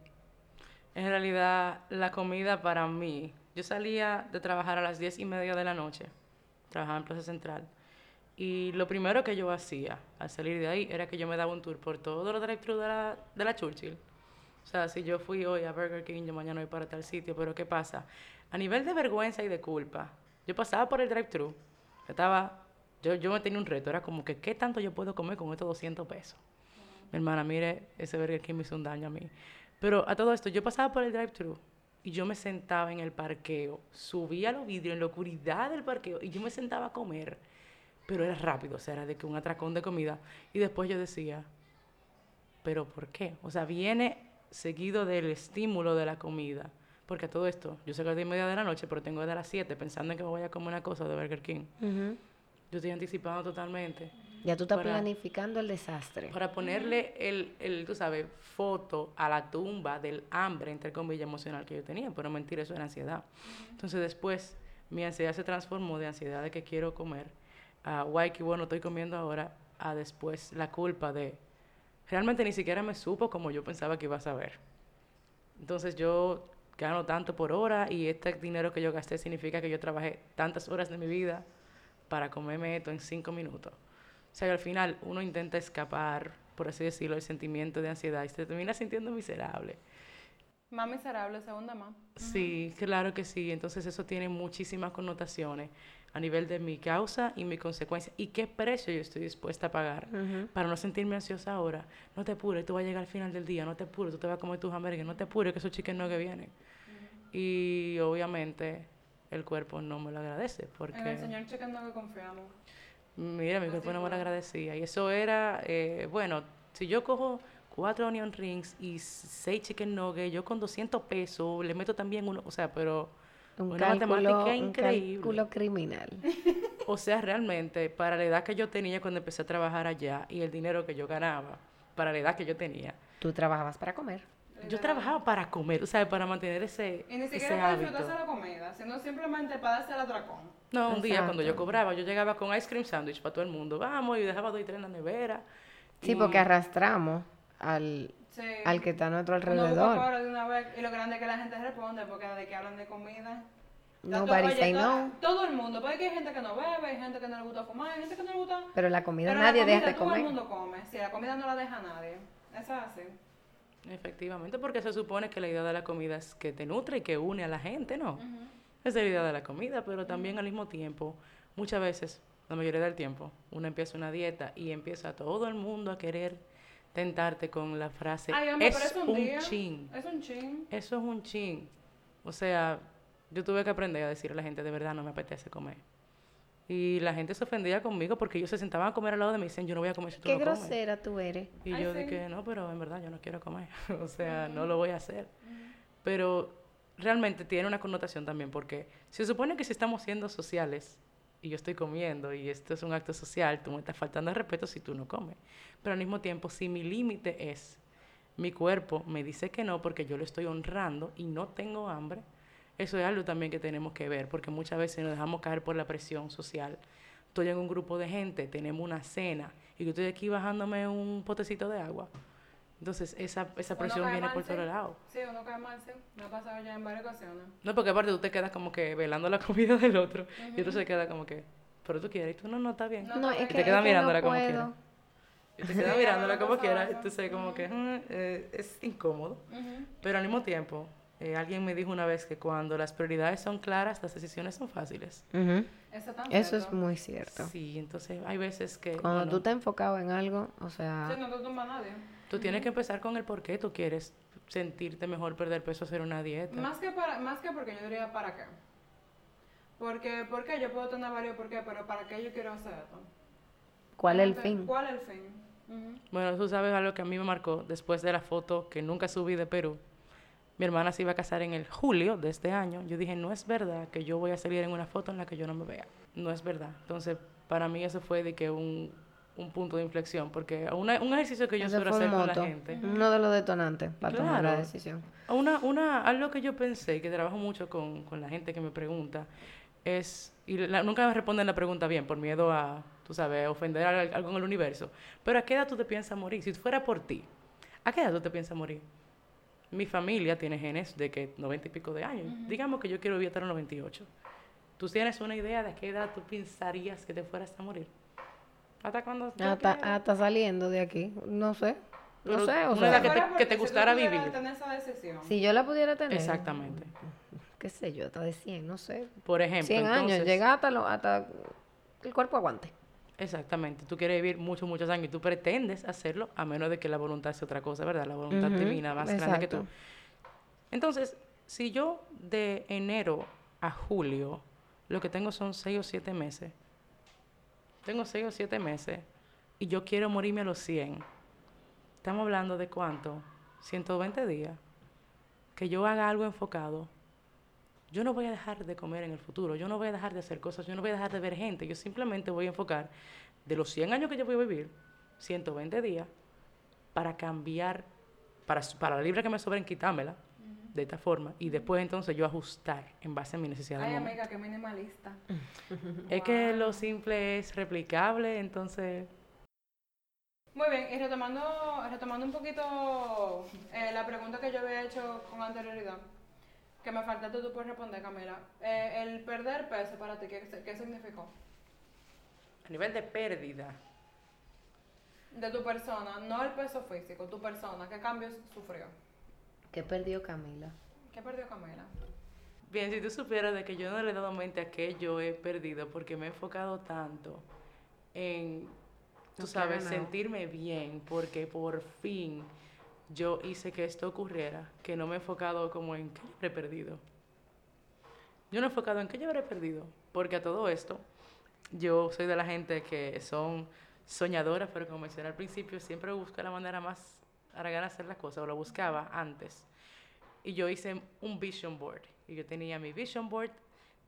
[SPEAKER 2] En realidad, la comida para mí, yo salía de trabajar a las diez y media de la noche, trabajaba en Plaza Central, y lo primero que yo hacía al salir de ahí era que yo me daba un tour por todos los drive-thru de la, de la Churchill. O sea, si yo fui hoy a Burger King, yo mañana voy para tal sitio, pero ¿qué pasa? A nivel de vergüenza y de culpa, yo pasaba por el drive-thru, estaba, yo, yo me tenía un reto, era como que, ¿qué tanto yo puedo comer con estos 200 pesos? Mi hermana, mire, ese Burger King me hizo un daño a mí. Pero a todo esto, yo pasaba por el drive-thru y yo me sentaba en el parqueo, subía los vidrios en la oscuridad del parqueo y yo me sentaba a comer. Pero era rápido, o sea, era de que un atracón de comida. Y después yo decía, ¿pero por qué? O sea, viene seguido del estímulo de la comida. Porque a todo esto, yo sé que es de media de la noche, pero tengo de las 7 pensando en que me voy a comer una cosa de Burger King. Yo estoy anticipando totalmente
[SPEAKER 3] Ya tú estás
[SPEAKER 2] Para-
[SPEAKER 3] planificando el desastre.
[SPEAKER 2] para ponerle el, el, tú sabes, foto a la tumba del hambre, entre comillas, emocional que yo tenía. Pero mentira, eso era ansiedad. Entonces después, mi ansiedad se transformó de ansiedad de que quiero comer a guay, que bueno, estoy comiendo ahora, a después la culpa de... Realmente ni siquiera me supo como yo pensaba que iba a saber. Entonces yo gano tanto por hora y este dinero que yo gasté significa que yo trabajé tantas horas de mi vida para comerme esto en cinco minutos. O sea que al final uno intenta escapar, por así decirlo, el sentimiento de ansiedad y se termina sintiendo miserable.
[SPEAKER 1] Más miserable, segunda más.
[SPEAKER 2] Sí, claro que sí. Entonces eso tiene muchísimas connotaciones a nivel de mi causa y mi consecuencia y qué precio yo estoy dispuesta a pagar para no sentirme ansiosa ahora. No te apures, tú vas a llegar al final del día, no te apures, tú te vas a comer tus hamburguesas, no te apures que esos chicken no que vienen. Y obviamente el cuerpo no me lo agradece porque...
[SPEAKER 1] En el señor chicken no que confiamos.
[SPEAKER 2] Mira, mi cuerpo no me lo agradecía. Y eso era, eh, bueno, si yo cojo cuatro onion rings y seis chicken nuggets, yo con 200 pesos le meto también uno, o sea, pero
[SPEAKER 3] Un
[SPEAKER 2] una
[SPEAKER 3] cálculo,
[SPEAKER 2] matemática
[SPEAKER 3] un
[SPEAKER 2] increíble.
[SPEAKER 3] cálculo criminal.
[SPEAKER 2] O sea, realmente, para la edad que yo tenía cuando empecé a trabajar allá y el dinero que yo ganaba, para la edad que yo tenía,
[SPEAKER 3] Tú trabajabas para comer.
[SPEAKER 2] yo trabajaba para comer, o sea, para mantener ese,
[SPEAKER 1] Y ni siquiera para disfrutarse la comida, sino simplemente para darse el atracón.
[SPEAKER 2] No, un día cuando yo cobraba, yo llegaba con ice cream sandwich para todo el mundo. Vamos, y dejaba dos y tres en la nevera.
[SPEAKER 3] Sí,
[SPEAKER 2] y-
[SPEAKER 3] porque arrastramos al,
[SPEAKER 1] Sí.
[SPEAKER 3] al que está a nuestro alrededor.
[SPEAKER 1] cobra de una vez y lo grande es que la gente responde porque de que hablan de comida.
[SPEAKER 3] Nobody
[SPEAKER 1] Oye,
[SPEAKER 3] say no.
[SPEAKER 1] Todo el mundo, porque hay gente que no bebe, hay gente que no le gusta fumar, hay gente que no le gusta.
[SPEAKER 3] Pero la comida
[SPEAKER 1] Pero
[SPEAKER 3] nadie
[SPEAKER 1] la
[SPEAKER 3] deja de
[SPEAKER 1] todo
[SPEAKER 3] comer.
[SPEAKER 1] el mundo come. Si la comida no la deja nadie. Eso es así.
[SPEAKER 2] Efectivamente, porque se supone que la idea de la comida es que te nutre y que une a la gente, ¿no? Esa es la idea de la comida, pero también al mismo tiempo, muchas veces, la mayoría del tiempo, uno empieza una dieta y empieza todo el mundo a querer tentarte con la frase,
[SPEAKER 1] Ay, hombre,
[SPEAKER 2] es
[SPEAKER 1] pero es un,
[SPEAKER 2] un
[SPEAKER 1] día.
[SPEAKER 2] chin.
[SPEAKER 1] Es un chin.
[SPEAKER 2] Eso es un chin. O sea, yo tuve que aprender a decirle a la gente, de verdad no me apetece comer. Y la gente se ofendía conmigo porque ellos se sentaban a comer al lado de mí y dicen, yo no voy a comer si tú
[SPEAKER 3] Qué
[SPEAKER 2] no comes.
[SPEAKER 3] grosera tú eres.
[SPEAKER 2] Y
[SPEAKER 1] Ay,
[SPEAKER 2] yo
[SPEAKER 1] sí.
[SPEAKER 2] dije, no, pero en verdad yo no quiero comer. o sea, no lo voy a hacer. Pero realmente tiene una connotación también porque se supone que si estamos siendo sociales y yo estoy comiendo y esto es un acto social, tú me estás faltando el respeto si tú no comes. Pero al mismo tiempo, si mi límite es mi cuerpo me dice que no porque yo lo estoy honrando y no tengo hambre, eso es algo también que tenemos que ver porque muchas veces nos dejamos caer por la presión social. Estoy en un grupo de gente, tenemos una cena y yo estoy aquí bajándome un potecito de agua. Entonces esa, esa presión viene
[SPEAKER 1] mal,
[SPEAKER 2] por
[SPEAKER 1] sí.
[SPEAKER 2] todos lados.
[SPEAKER 1] Sí, uno cae mal, sí. Me ha pasado ya en varias ocasiones.
[SPEAKER 2] No, porque aparte tú te quedas como que velando la comida del otro y otro se queda como que, pero tú quieres y tú no, no está bien.
[SPEAKER 1] No,
[SPEAKER 3] No,
[SPEAKER 1] Y
[SPEAKER 3] es
[SPEAKER 1] te
[SPEAKER 3] que,
[SPEAKER 2] quedas
[SPEAKER 3] es que
[SPEAKER 2] mirándola
[SPEAKER 3] no
[SPEAKER 2] como
[SPEAKER 3] puedo.
[SPEAKER 2] quiera. Y te quedas
[SPEAKER 1] Sí,
[SPEAKER 2] mirándola como
[SPEAKER 1] pasaba
[SPEAKER 2] quiera,
[SPEAKER 1] eso.
[SPEAKER 2] entonces como que mm, eh, es incómodo.
[SPEAKER 1] Ujú.
[SPEAKER 2] Pero al mismo tiempo, eh, alguien me dijo una vez que cuando las prioridades son claras, las decisiones son fáciles.
[SPEAKER 3] Ujú.
[SPEAKER 1] Eso, tan
[SPEAKER 3] Eso es muy cierto.
[SPEAKER 2] Sí, entonces hay veces que
[SPEAKER 3] Cuando
[SPEAKER 2] bueno,
[SPEAKER 3] tú estás enfocado en algo, o sea,
[SPEAKER 1] Sí, no te tumba nadie.
[SPEAKER 2] Tú tienes que empezar con el por qué tú quieres sentirte mejor, perder peso, hacer una dieta.
[SPEAKER 1] Más que, para, más que porque yo diría para qué. Porque, ¿por qué? Yo puedo tener varios por qué, pero ¿para qué yo quiero hacer esto?
[SPEAKER 3] ¿cuál es el fin?
[SPEAKER 1] ¿Cuál es el fin?
[SPEAKER 2] Bueno, tú sabes algo que a mí me marcó después de la foto que nunca subí de Perú. Mi hermana se iba a casar en el julio de este año. Yo dije, no es verdad que yo voy a salir en una foto en la que yo no me vea. No es verdad. Entonces, para mí eso fue de que un, un punto de inflexión, porque una- un ejercicio que yo
[SPEAKER 3] Ese
[SPEAKER 2] suelo hacer con la gente.
[SPEAKER 3] uno de los detonantes para tomar la decisión.
[SPEAKER 2] Una, una, algo que yo pensé, y que trabajo mucho con, con la gente que me pregunta, es, y la- nunca me responden la pregunta bien por miedo a, tú sabes, a ofender a al- algo en el universo, pero ¿a qué edad tú te piensas morir? Si fuera por ti, ¿a qué edad tú te piensas morir? Mi familia tiene genes de que 90 y pico de años. Digamos que yo quiero vivir hasta los 98. ¿Tú tienes una idea de a qué edad tú pensarías que te fueras a morir? ¿Hasta cuándo?
[SPEAKER 3] Hasta, hasta saliendo de aquí, no sé. No
[SPEAKER 2] Pero
[SPEAKER 3] sé, o sea,
[SPEAKER 2] que te- que te gustara vivir.
[SPEAKER 1] tener esa decisión.
[SPEAKER 3] si yo la pudiera tener,
[SPEAKER 2] Exactamente.
[SPEAKER 3] qué sé yo, hasta de 100, no sé.
[SPEAKER 2] Por ejemplo,
[SPEAKER 3] 100 años,
[SPEAKER 2] entonces-
[SPEAKER 3] llegar hasta, lo, hasta el cuerpo aguante.
[SPEAKER 2] Exactamente. Tú quieres vivir muchos, muchos años y tú pretendes hacerlo a menos de que la voluntad sea otra cosa, ¿verdad? La voluntad
[SPEAKER 3] Ujú,
[SPEAKER 2] divina más grande que tú.
[SPEAKER 3] exacto.
[SPEAKER 2] Entonces, si yo de enero a julio lo que tengo son seis o siete meses, tengo seis o siete meses y yo quiero morirme a los 100, estamos hablando de cuánto? 120 días. Que yo haga algo enfocado. Yo no voy a dejar de comer en el futuro, yo no voy a dejar de hacer cosas, yo no voy a dejar de ver gente, yo simplemente voy a enfocar de los 100 años que yo voy a vivir, 120 días, para cambiar, para, para la libra que me sobren, quitármela de esta forma y después entonces yo ajustar en base a mi necesidad.
[SPEAKER 1] Ay, amiga, qué minimalista.
[SPEAKER 2] Es que lo simple es replicable, entonces
[SPEAKER 1] Muy bien, y retomando, retomando un poquito eh, la pregunta que yo había hecho con anterioridad, que me faltaste tú por responder, Camila. Eh, el perder peso para ti, ¿qué, qué significó?
[SPEAKER 2] a nivel de pérdida,
[SPEAKER 1] De tu persona, no el peso físico, tu persona, ¿qué cambios sufrió?
[SPEAKER 3] ¿Qué perdió Camila?
[SPEAKER 1] ¿Qué perdió Camila?
[SPEAKER 2] Bien, si tú supieras de que yo no le he dado mente a qué yo he perdido porque me he enfocado tanto en, tú
[SPEAKER 3] No
[SPEAKER 2] sabes, sentirme bien porque por fin yo hice que esto ocurriera, que no me he enfocado como en qué yo habré perdido. Yo no he enfocado en qué yo habré perdido, porque a todo esto yo soy de la gente que son soñadoras, pero como mencioné al principio, siempre busco la manera más haragana de hacer las cosas, o lo buscaba antes. Y yo hice un vision board. Y yo tenía mi vision board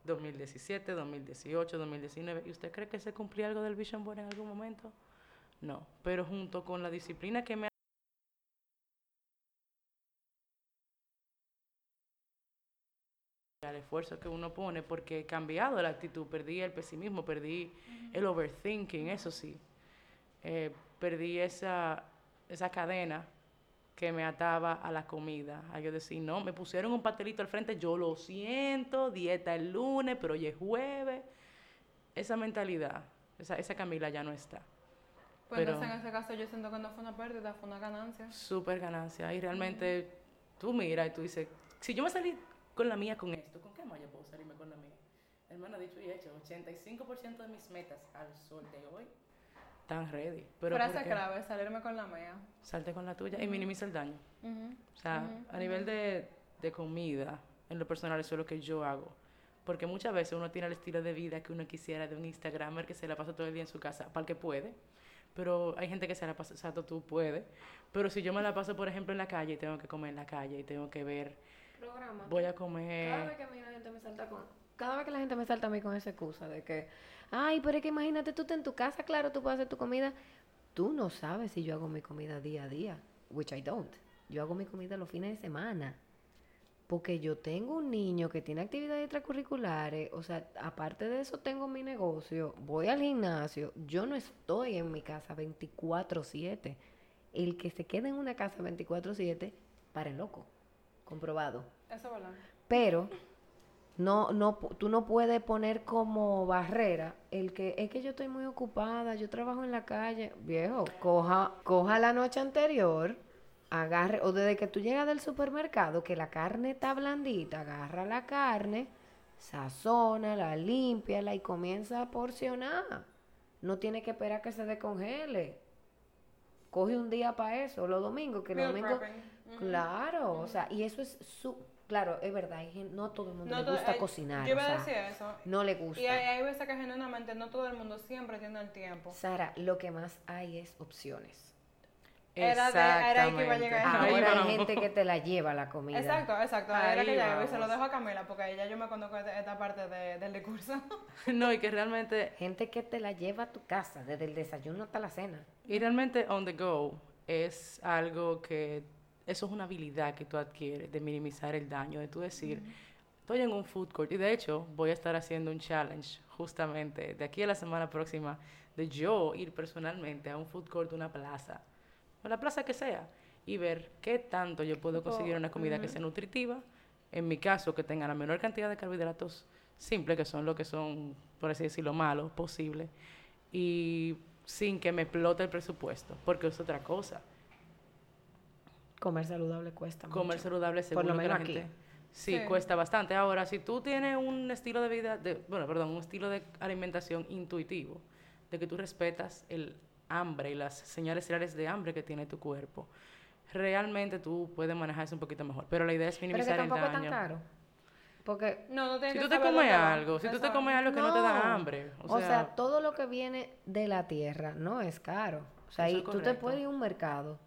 [SPEAKER 2] 2017, 2018, 2019. ¿Y usted cree que se cumplía algo del vision board en algún momento? No. Pero junto con la disciplina que me al esfuerzo que uno pone, porque he cambiado la actitud, perdí el pesimismo, perdí el overthinking, eso sí. Eh, perdí esa, esa cadena que me ataba a la comida. A yo decir, no, me pusieron un pastelito al frente, yo lo siento, dieta el lunes, pero hoy es jueves. Esa mentalidad, esa, esa Camila ya no está.
[SPEAKER 1] Pues
[SPEAKER 2] Pero-
[SPEAKER 1] entonces en ese caso yo siento que no fue una pérdida, fue una ganancia.
[SPEAKER 2] Súper ganancia. Y realmente tú miras y tú dices, si yo me salí con la mía con esto, ¿con qué más yo puedo salirme con la mía? Hermana, dicho y hecho, 85% de mis metas al sol de hoy están ready. Pero
[SPEAKER 1] Frase clave, salirme con la mía.
[SPEAKER 2] Salte con la tuya y minimiza el daño.
[SPEAKER 1] Ujú.
[SPEAKER 2] O sea, a nivel de, de comida, en lo personal, eso es lo que yo hago. Porque muchas veces uno tiene el estilo de vida que uno quisiera de un Instagramer que se la pasa todo el día en su casa, para el que puede. Pero hay gente que se la pasa, exacto, tú puedes. Pero si yo me la paso, por ejemplo, en la calle y tengo que comer en la calle y tengo que ver,
[SPEAKER 3] Programa.
[SPEAKER 2] voy a
[SPEAKER 3] Cada vez
[SPEAKER 2] comer.
[SPEAKER 3] que a mí la gente me salta con... Cada vez que la gente me salta a mí con esa excusa de que, ay, pero es que imagínate, tú estás en tu casa, claro, tú puedes hacer tu comida. Tú no sabes si yo hago mi comida día a día, which I don't. Yo hago mi comida los fines de semana. Porque yo tengo un niño que tiene actividades extracurriculares, o sea, aparte de eso tengo mi negocio, voy al gimnasio, yo no estoy en mi casa 24/7. El que se queda en una casa 24/7, para el loco, comprobado.
[SPEAKER 1] Eso es verdad.
[SPEAKER 3] Pero no, no, tú no puedes poner como barrera el que es que yo estoy muy ocupada, yo trabajo en la calle, viejo, coja, coja la noche anterior, agarre, o desde que tú llegas del supermercado, que la carne está blandita, agarra la carne, sazona, la limpia y comienza a porcionar. No tiene que esperar que se descongele. Coge un día para eso, los domingos, que los domingos. Claro, o sea, y eso es su. Claro, es verdad, no todo el mundo
[SPEAKER 1] No
[SPEAKER 3] le gusta cocinar.
[SPEAKER 1] Yo
[SPEAKER 3] o
[SPEAKER 1] iba a decir eso.
[SPEAKER 3] no le gusta.
[SPEAKER 1] Y hay, hay veces que genuinamente no todo el mundo siempre tiene el tiempo.
[SPEAKER 3] Sara, lo que más hay es opciones.
[SPEAKER 1] Era de- era ahí que iba a llegar.
[SPEAKER 2] Ahí
[SPEAKER 3] Ahora hay gente que te la lleva la comida.
[SPEAKER 1] Exacto, exacto.
[SPEAKER 2] Ahí
[SPEAKER 1] Era que ya iba y se lo dejo a Camila porque ya yo me conozco esta esta parte de- del discurso.
[SPEAKER 2] No, y que realmente
[SPEAKER 3] Gente que te la lleva a tu casa, desde el desayuno hasta la cena.
[SPEAKER 2] Y realmente on the go es algo que, eso es una habilidad que tú adquieres de minimizar el daño, de tú decir, estoy en un food court y de hecho voy a estar haciendo un challenge justamente de aquí a la semana próxima de yo ir personalmente a un food court de una plaza, o la plaza que sea, y ver qué tanto yo puedo conseguir una comida que sea nutritiva, en mi caso que tenga la menor cantidad de carbohidratos simples, que son lo que son, por así decirlo, malos posible, y sin que me explote el presupuesto, porque es otra cosa.
[SPEAKER 3] Comer saludable cuesta
[SPEAKER 2] Comer
[SPEAKER 3] mucho.
[SPEAKER 2] saludable según
[SPEAKER 3] lo
[SPEAKER 2] lo que la
[SPEAKER 3] menos aquí.
[SPEAKER 2] gente... Sí,
[SPEAKER 1] Sí.
[SPEAKER 2] cuesta bastante. Ahora, si tú tienes un estilo de vida, de, bueno, perdón, un estilo de alimentación intuitivo, de que tú respetas el hambre y las señales reales de hambre que tiene tu cuerpo, realmente tú puedes manejarse un poquito mejor. Pero la idea es
[SPEAKER 3] Pero que
[SPEAKER 2] minimizar el
[SPEAKER 3] tampoco es tan
[SPEAKER 2] daño.
[SPEAKER 3] caro. Porque
[SPEAKER 1] No, no
[SPEAKER 2] Si tú te comes algo, si tú te comes algo que no, te da hambre,
[SPEAKER 3] O, sea, todo lo que viene de la tierra no es caro. O sea,
[SPEAKER 2] Eso
[SPEAKER 3] y tú te puedes ir a un mercado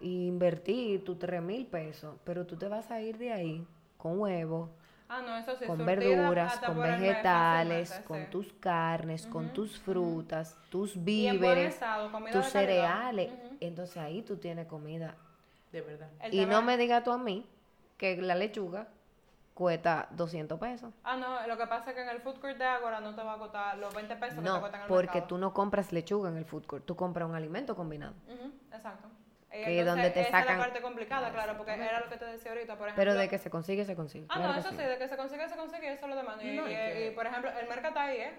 [SPEAKER 3] e invertir tus tres mil pesos, pero tú te vas a ir de ahí con huevos,
[SPEAKER 1] Ah, no, eso sí.
[SPEAKER 3] con verduras, con vegetales, con
[SPEAKER 1] sí.
[SPEAKER 3] tus carnes, con tus frutas, tus
[SPEAKER 1] Y
[SPEAKER 3] víveres,
[SPEAKER 1] estado,
[SPEAKER 3] tus cereales. Entonces ahí tú tienes comida.
[SPEAKER 2] De verdad.
[SPEAKER 1] El
[SPEAKER 3] y no me digas tú a mí que la lechuga cuesta 200 pesos.
[SPEAKER 1] Ah, no, lo que pasa es que en el food court de Agora no te va a costar los 20 pesos que te
[SPEAKER 3] No,
[SPEAKER 1] cuestan en el
[SPEAKER 3] porque
[SPEAKER 1] mercado.
[SPEAKER 3] tú no compras lechuga en el food court, tú compras un alimento combinado.
[SPEAKER 1] Exacto. Y
[SPEAKER 3] Que donde te
[SPEAKER 1] esa
[SPEAKER 3] sacan-
[SPEAKER 1] es la parte complicada, claro, porque era lo que te decía ahorita, por ejemplo.
[SPEAKER 3] Pero de que se consigue, se consigue.
[SPEAKER 1] Ah,
[SPEAKER 3] claro
[SPEAKER 1] no, eso sí, de que se consigue, se consigue, eso es lo demás. Y,
[SPEAKER 2] No, y
[SPEAKER 1] y-
[SPEAKER 2] que-
[SPEAKER 1] y, por ejemplo, el mercado está ahí, ¿eh?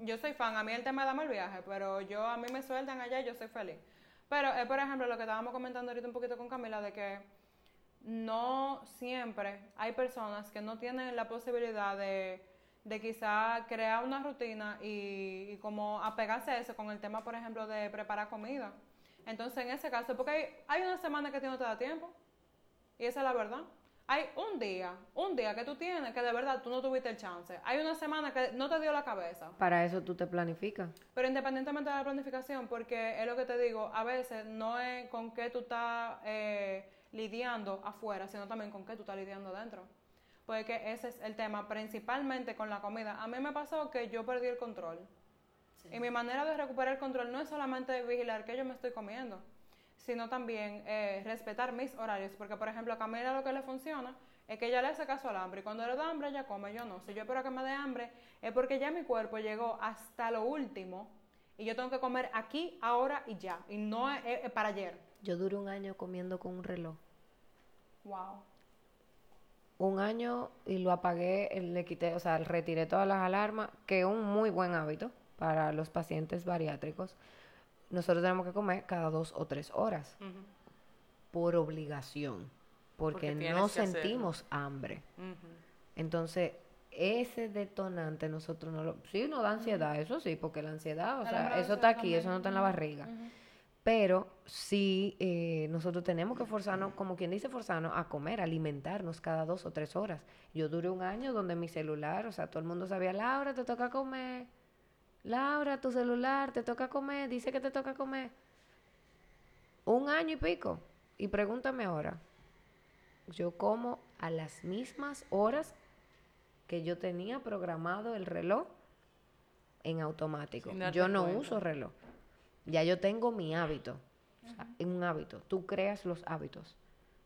[SPEAKER 1] Yo soy fan, a mí el tema dame el viaje, pero yo, a mí me sueltan allá y yo soy feliz. Pero es, por ejemplo, lo que estábamos comentando ahorita un poquito con Camila, de que no siempre hay personas que no tienen la posibilidad de, de quizá crear una rutina y, y como apegarse a eso con el tema, por ejemplo, de preparar comida. Entonces, en ese caso, porque hay, hay una semana que a ti no te da tiempo, y esa es la verdad. Hay un día, un día que tú tienes que de verdad tú no tuviste el chance. Hay una semana que no te dio la cabeza.
[SPEAKER 3] Para eso tú te planificas.
[SPEAKER 1] Pero independientemente de la planificación, porque es lo que te digo, a veces no es con qué tú estás eh, lidiando afuera, sino también con qué tú estás lidiando dentro. Porque ese es el tema, principalmente con la comida. A mí me pasó que yo perdí el control. Y mi manera de recuperar el control no es solamente vigilar que yo me estoy comiendo, sino también eh, respetar mis horarios. Porque, por ejemplo, a Camila lo que le funciona es que ella le hace caso al hambre. Y cuando le da hambre, ella come, yo no. Si yo espero que me dé hambre, es porque ya mi cuerpo llegó hasta lo último y yo tengo que comer aquí, ahora y ya. Y no es, es- es para ayer.
[SPEAKER 3] Yo duré un año comiendo con un reloj.
[SPEAKER 1] Wow.
[SPEAKER 3] Un año y lo apagué, le quité, o sea, retiré todas las alarmas, que es un muy buen hábito para los pacientes bariátricos. Nosotros tenemos que comer cada dos o tres horas por obligación, porque, no
[SPEAKER 2] hacerlo.
[SPEAKER 3] sentimos hambre. Entonces, ese detonante nosotros no lo... Sí, nos da ansiedad, eso sí, porque la ansiedad, o sea, eso está aquí, eso no está en la barriga. Pero sí, eh, nosotros tenemos que forzarnos, como quien dice forzarnos, a comer, a alimentarnos cada dos o tres horas. Yo duré un año donde mi celular, o sea, todo el mundo sabía, Laura, te toca comer. Laura, tu celular, te toca comer, dice que te toca comer. Un año y pico. Y pregúntame ahora, yo como a las mismas horas que yo tenía programado el reloj en automático. Yo no
[SPEAKER 2] cuenta.
[SPEAKER 3] uso reloj. Ya yo tengo mi hábito. O sea, en un hábito. Tú creas los hábitos,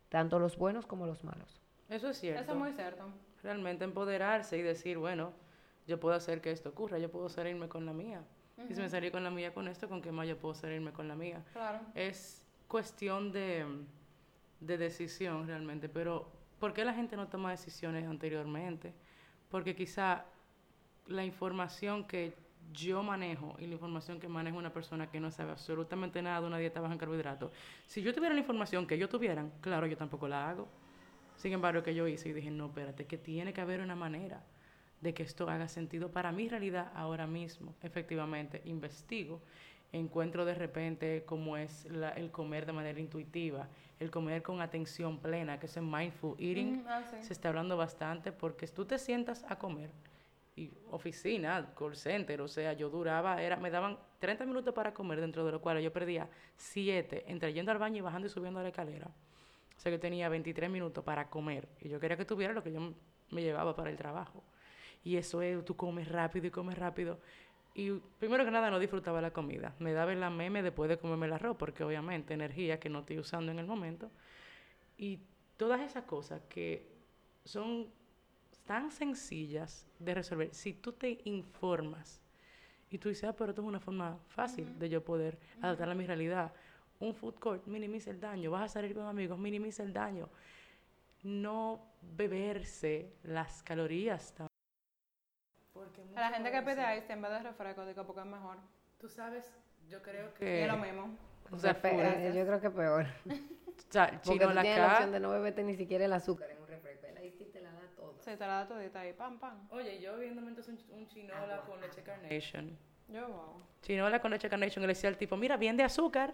[SPEAKER 3] tanto los buenos como los malos.
[SPEAKER 2] Eso es cierto.
[SPEAKER 1] Eso es muy cierto.
[SPEAKER 2] Realmente empoderarse y decir, bueno, yo puedo hacer que esto ocurra, yo puedo salirme con la mía. Y si me salí con la mía con esto, ¿con qué más yo puedo salirme con la mía?
[SPEAKER 1] Claro.
[SPEAKER 2] Es cuestión de, de decisión realmente, pero ¿por qué la gente no toma decisiones anteriormente? Porque quizá la información que yo manejo y la información que maneja una persona que no sabe absolutamente nada de una dieta baja en carbohidratos, si yo tuviera la información que ellos tuvieran, claro, yo tampoco la hago. Sin embargo, que yo hice y dije, no, espérate, que tiene que haber una manera de que esto haga sentido para mi realidad ahora mismo. Efectivamente, investigo, encuentro de repente cómo es la- el comer de manera intuitiva, el comer con atención plena, que es el mindful eating.
[SPEAKER 1] Ujú, ah, sí.
[SPEAKER 2] Se está hablando bastante porque tú te sientas a comer, y oficina, call center, o sea, yo duraba, era, me daban 30 minutos para comer, dentro de los cuales yo perdía 7 entre yendo al baño y bajando y subiendo la escalera. O sea que tenía 23 minutos para comer. Y yo quería que tuviera lo que yo me llevaba para el trabajo. Y eso es, tú comes rápido y comes rápido. Y primero que nada no disfrutaba la comida. Me daba la meme después de comerme el arroz, porque obviamente energía que no estoy usando en el momento. Y todas esas cosas que son tan sencillas de resolver. Si tú te informas y tú dices, ah, pero esto es una forma fácil de yo poder adaptarla a mi realidad. Un food court minimiza el daño. Vas a salir con amigos, minimiza el daño. No beberse las calorías Porque
[SPEAKER 1] A la gente que pide ice en vez de refresco, digo, porque es mejor.
[SPEAKER 2] Tú sabes, yo creo que...
[SPEAKER 1] es lo mismo.
[SPEAKER 2] O sea, full.
[SPEAKER 3] eh, yo creo que peor.
[SPEAKER 2] O sea, chino la
[SPEAKER 3] tienes la opción de no beberte ni siquiera el azúcar en un refresco. El ice tea te la da toda.
[SPEAKER 1] Sí, te la da todita ahí, pam, pam.
[SPEAKER 2] Oye, yo viéndome entonces un, un chinola con leche carnation.
[SPEAKER 1] Yo, wow.
[SPEAKER 2] Chinola con leche carnation. Y le decía al tipo, mira, bien de azúcar.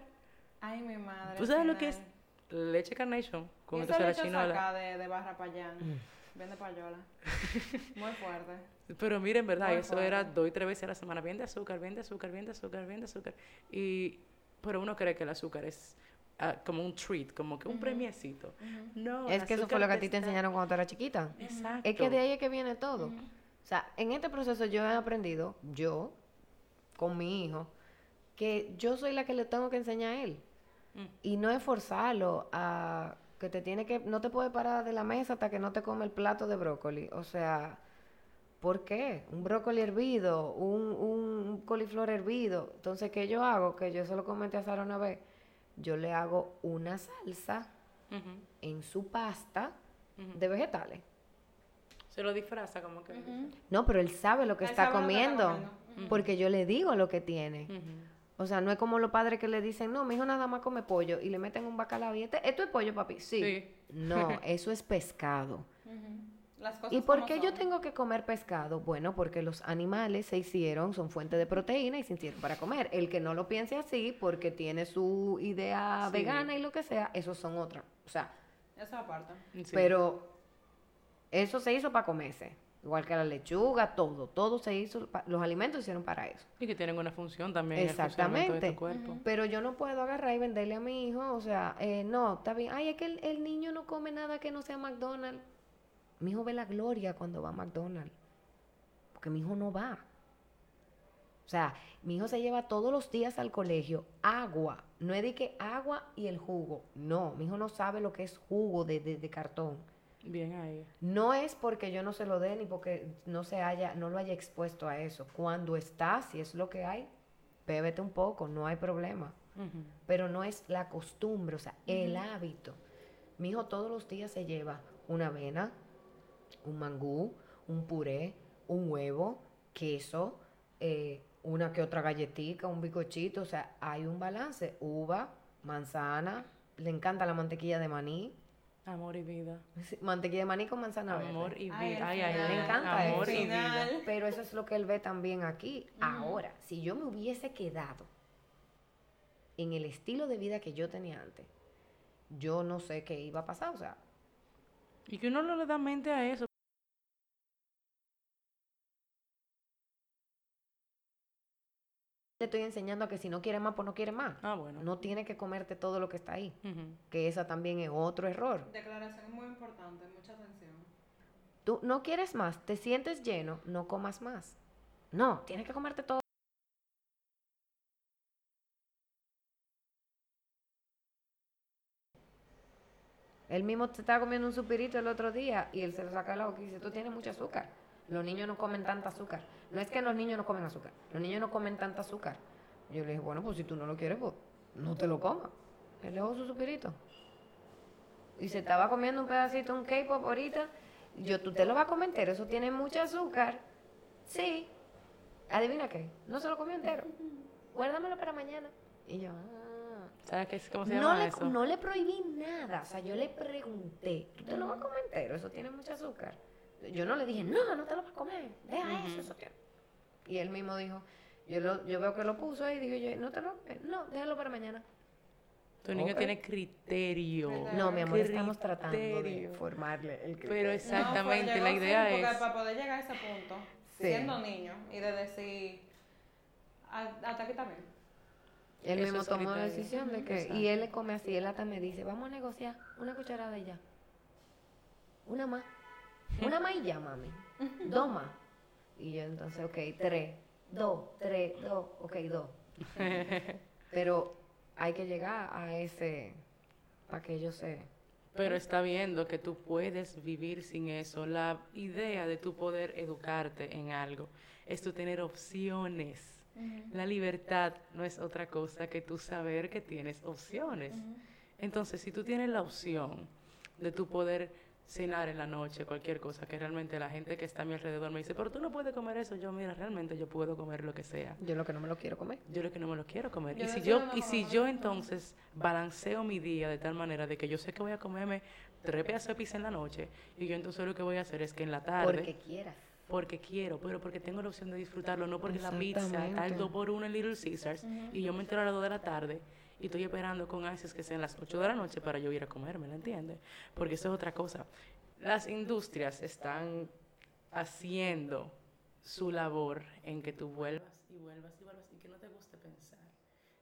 [SPEAKER 1] Ay, mi madre.
[SPEAKER 2] ¿Tú sabes lo que es leche carnation? Con
[SPEAKER 1] y esa
[SPEAKER 2] entonces la
[SPEAKER 1] leche
[SPEAKER 2] chinola.
[SPEAKER 1] saca de, de barra payán. Vende payola. Muy fuerte.
[SPEAKER 2] Pero miren, en verdad,
[SPEAKER 1] Muy
[SPEAKER 2] eso era dos y tres veces a la semana. Bien de azúcar, bien de azúcar, bien de azúcar, bien de azúcar. Y, pero uno cree que el azúcar es ah, como un treat, como que un premiecito. No,
[SPEAKER 3] Es que eso fue lo que a ti te enseñaron cuando tú eras chiquita.
[SPEAKER 2] Exacto.
[SPEAKER 3] Es que de ahí es que viene todo. O sea, en este proceso yo he aprendido, yo, con mi hijo, que yo soy la que le tengo que enseñar a él.
[SPEAKER 2] Mm.
[SPEAKER 3] Y no es forzarlo a que te tiene que, no te puede parar de la mesa hasta que no te come el plato de brócoli. O sea, ¿por qué? Un brócoli hervido, un, un coliflor hervido. Entonces, ¿qué yo hago? Que yo se lo comenté a Sara una vez. Yo le hago una salsa en su pasta de vegetales.
[SPEAKER 2] Se lo disfraza como que.
[SPEAKER 3] No, pero él sabe lo que
[SPEAKER 1] Él
[SPEAKER 3] está
[SPEAKER 1] sabe lo que está
[SPEAKER 3] comiendo,
[SPEAKER 1] comiendo.
[SPEAKER 3] porque yo le digo lo que tiene. O sea, no es como los padres que le dicen, no, mi hijo nada más come pollo y le meten un bacalao y este, ¿esto es pollo, papi? Sí.
[SPEAKER 2] Sí.
[SPEAKER 3] No, eso es pescado.
[SPEAKER 1] Las cosas
[SPEAKER 3] ¿Y por qué yo tengo que comer pescado? Bueno, porque los animales se hicieron, son fuente de proteína y se hicieron para comer. El que no lo piense así, porque tiene su idea
[SPEAKER 2] Sí.
[SPEAKER 3] vegana y lo que sea, esos son otras. O sea,
[SPEAKER 1] Eso aparte.
[SPEAKER 2] Sí.
[SPEAKER 3] pero eso se hizo para comerse. Igual que la lechuga, todo, todo se hizo, pa- los alimentos se hicieron para eso.
[SPEAKER 2] Y que tienen una función también en el funcionamiento de
[SPEAKER 3] Exactamente.
[SPEAKER 2] tu cuerpo.
[SPEAKER 3] Pero yo no puedo agarrar y venderle a mi hijo, o sea, eh, no, está bien. Ay, es que el, el niño no come nada que no sea McDonald's. Mi hijo ve la gloria cuando va a McDonald's. Porque mi hijo no va. O sea, mi hijo se lleva todos los días al colegio agua. No es de que agua y el jugo. No, mi hijo no sabe lo que es jugo de, de- de cartón.
[SPEAKER 2] Bien ahí.
[SPEAKER 3] No es porque yo no se lo dé ni porque no se haya, no lo haya expuesto a eso. Cuando está, si es lo que hay, bébete un poco, no hay problema. Pero no es la costumbre, o sea, el hábito. Mi hijo todos los días se lleva una avena, un mangú, un puré, un huevo, queso, eh, una que otra galletita, un bicochito, o sea, hay un balance. Uva, manzana, le encanta la mantequilla de maní,
[SPEAKER 2] Amor y vida.
[SPEAKER 3] Sí, mantequilla de maní con manzana verde.
[SPEAKER 2] Amor y
[SPEAKER 1] Ay,
[SPEAKER 2] vida. Ay, ay, ay.
[SPEAKER 3] Me encanta
[SPEAKER 2] Amor
[SPEAKER 3] eso.
[SPEAKER 2] y vida.
[SPEAKER 3] Pero eso es lo que él ve también aquí. Ahora, si yo me hubiese quedado en el estilo de vida que yo tenía antes, yo no sé qué iba a pasar. O sea,
[SPEAKER 2] Y que uno no le da mente a eso.
[SPEAKER 3] Te estoy enseñando a que si no quiere más, pues no quiere más.
[SPEAKER 2] Ah, bueno.
[SPEAKER 3] No tiene que comerte todo lo que está ahí. Que esa también es otro error.
[SPEAKER 1] Declaración muy importante, mucha atención.
[SPEAKER 3] Tú no quieres más, te sientes lleno, no comas más. No, tienes que comerte todo. Él mismo se estaba comiendo un supirito el otro día y él se lo saca la boca y dice, tú tienes mucho azúcar. Los niños no comen tanta azúcar. No es que los niños no comen azúcar, los niños no comen tanta azúcar. Yo le dije, bueno, pues si tú no lo quieres, pues no te lo comas. Él le dejó su supirito. Y se estaba comiendo un pedacito, un K-pop ahorita. Yo, tú te lo vas a comer entero, eso tiene mucho azúcar. Sí. Adivina qué, no se lo comió entero. Guárdamelo para mañana. Y yo, ah.
[SPEAKER 2] ¿Sabes qué, cómo se
[SPEAKER 3] No
[SPEAKER 2] llama
[SPEAKER 3] le,
[SPEAKER 2] eso?
[SPEAKER 3] no le prohibí nada, o sea, yo le pregunté, ¿tú te lo vas a comer entero? Eso tiene mucho azúcar. Yo no le dije, no, no te lo vas a comer, deja eso. Y él mismo dijo, yo, lo, yo veo que lo puso ahí, digo yo, no te lo no, déjalo para mañana.
[SPEAKER 2] Tu niño tiene criterio.
[SPEAKER 3] No, mi amor, estamos tratando de formarle el criterio.
[SPEAKER 2] Pero
[SPEAKER 1] No,
[SPEAKER 2] exactamente,
[SPEAKER 1] pues,
[SPEAKER 2] la idea
[SPEAKER 1] sí, porque
[SPEAKER 2] es...
[SPEAKER 1] para poder llegar a ese punto,
[SPEAKER 3] Sí.
[SPEAKER 1] siendo niño, y de decir, "Ah, hasta aquí bien.
[SPEAKER 3] Él
[SPEAKER 2] Eso
[SPEAKER 3] mismo
[SPEAKER 2] es
[SPEAKER 3] tomó la decisión de que, y él le come así, él hasta me dice, vamos a negociar, una cucharada y ya. Una más. Una más y ya, mami. Dos más. Y yo entonces, ok, tres, dos, tres, dos, ok, dos. Pero hay que llegar a ese, para que yo sé.
[SPEAKER 2] Pero está viendo que tú puedes vivir sin eso. La idea de tu poder educarte en algo es tú tener opciones. La libertad no es otra cosa que tú saber que tienes opciones. Entonces, si tú tienes la opción de tu poder cenar en la noche, cualquier cosa, que realmente la gente que está a mi alrededor me dice, pero tú no puedes comer eso, yo mira, realmente yo puedo comer lo que sea.
[SPEAKER 3] Yo lo que no me lo quiero comer.
[SPEAKER 2] Yo lo que no me lo quiero comer.
[SPEAKER 1] Yo
[SPEAKER 2] y si yo,
[SPEAKER 1] no
[SPEAKER 2] y si yo entonces balanceo mi día de tal manera de que yo sé que voy a comerme tres pedazos de pizza en la noche, y yo entonces lo que voy a hacer es que en la tarde,
[SPEAKER 3] Porque quieras.
[SPEAKER 2] porque quiero, pero porque tengo la opción de disfrutarlo, no porque la pizza está al
[SPEAKER 3] Exactamente.
[SPEAKER 2] 2 por 1 en Little Caesars, y yo me entero a las 2 de la tarde, y estoy esperando con ansias que sean las 8 de la noche para yo ir a comerme, ¿la entiendes? Porque eso es otra cosa. Las industrias están haciendo su labor en que tú vuelvas y vuelvas y vuelvas y que no te guste pensar.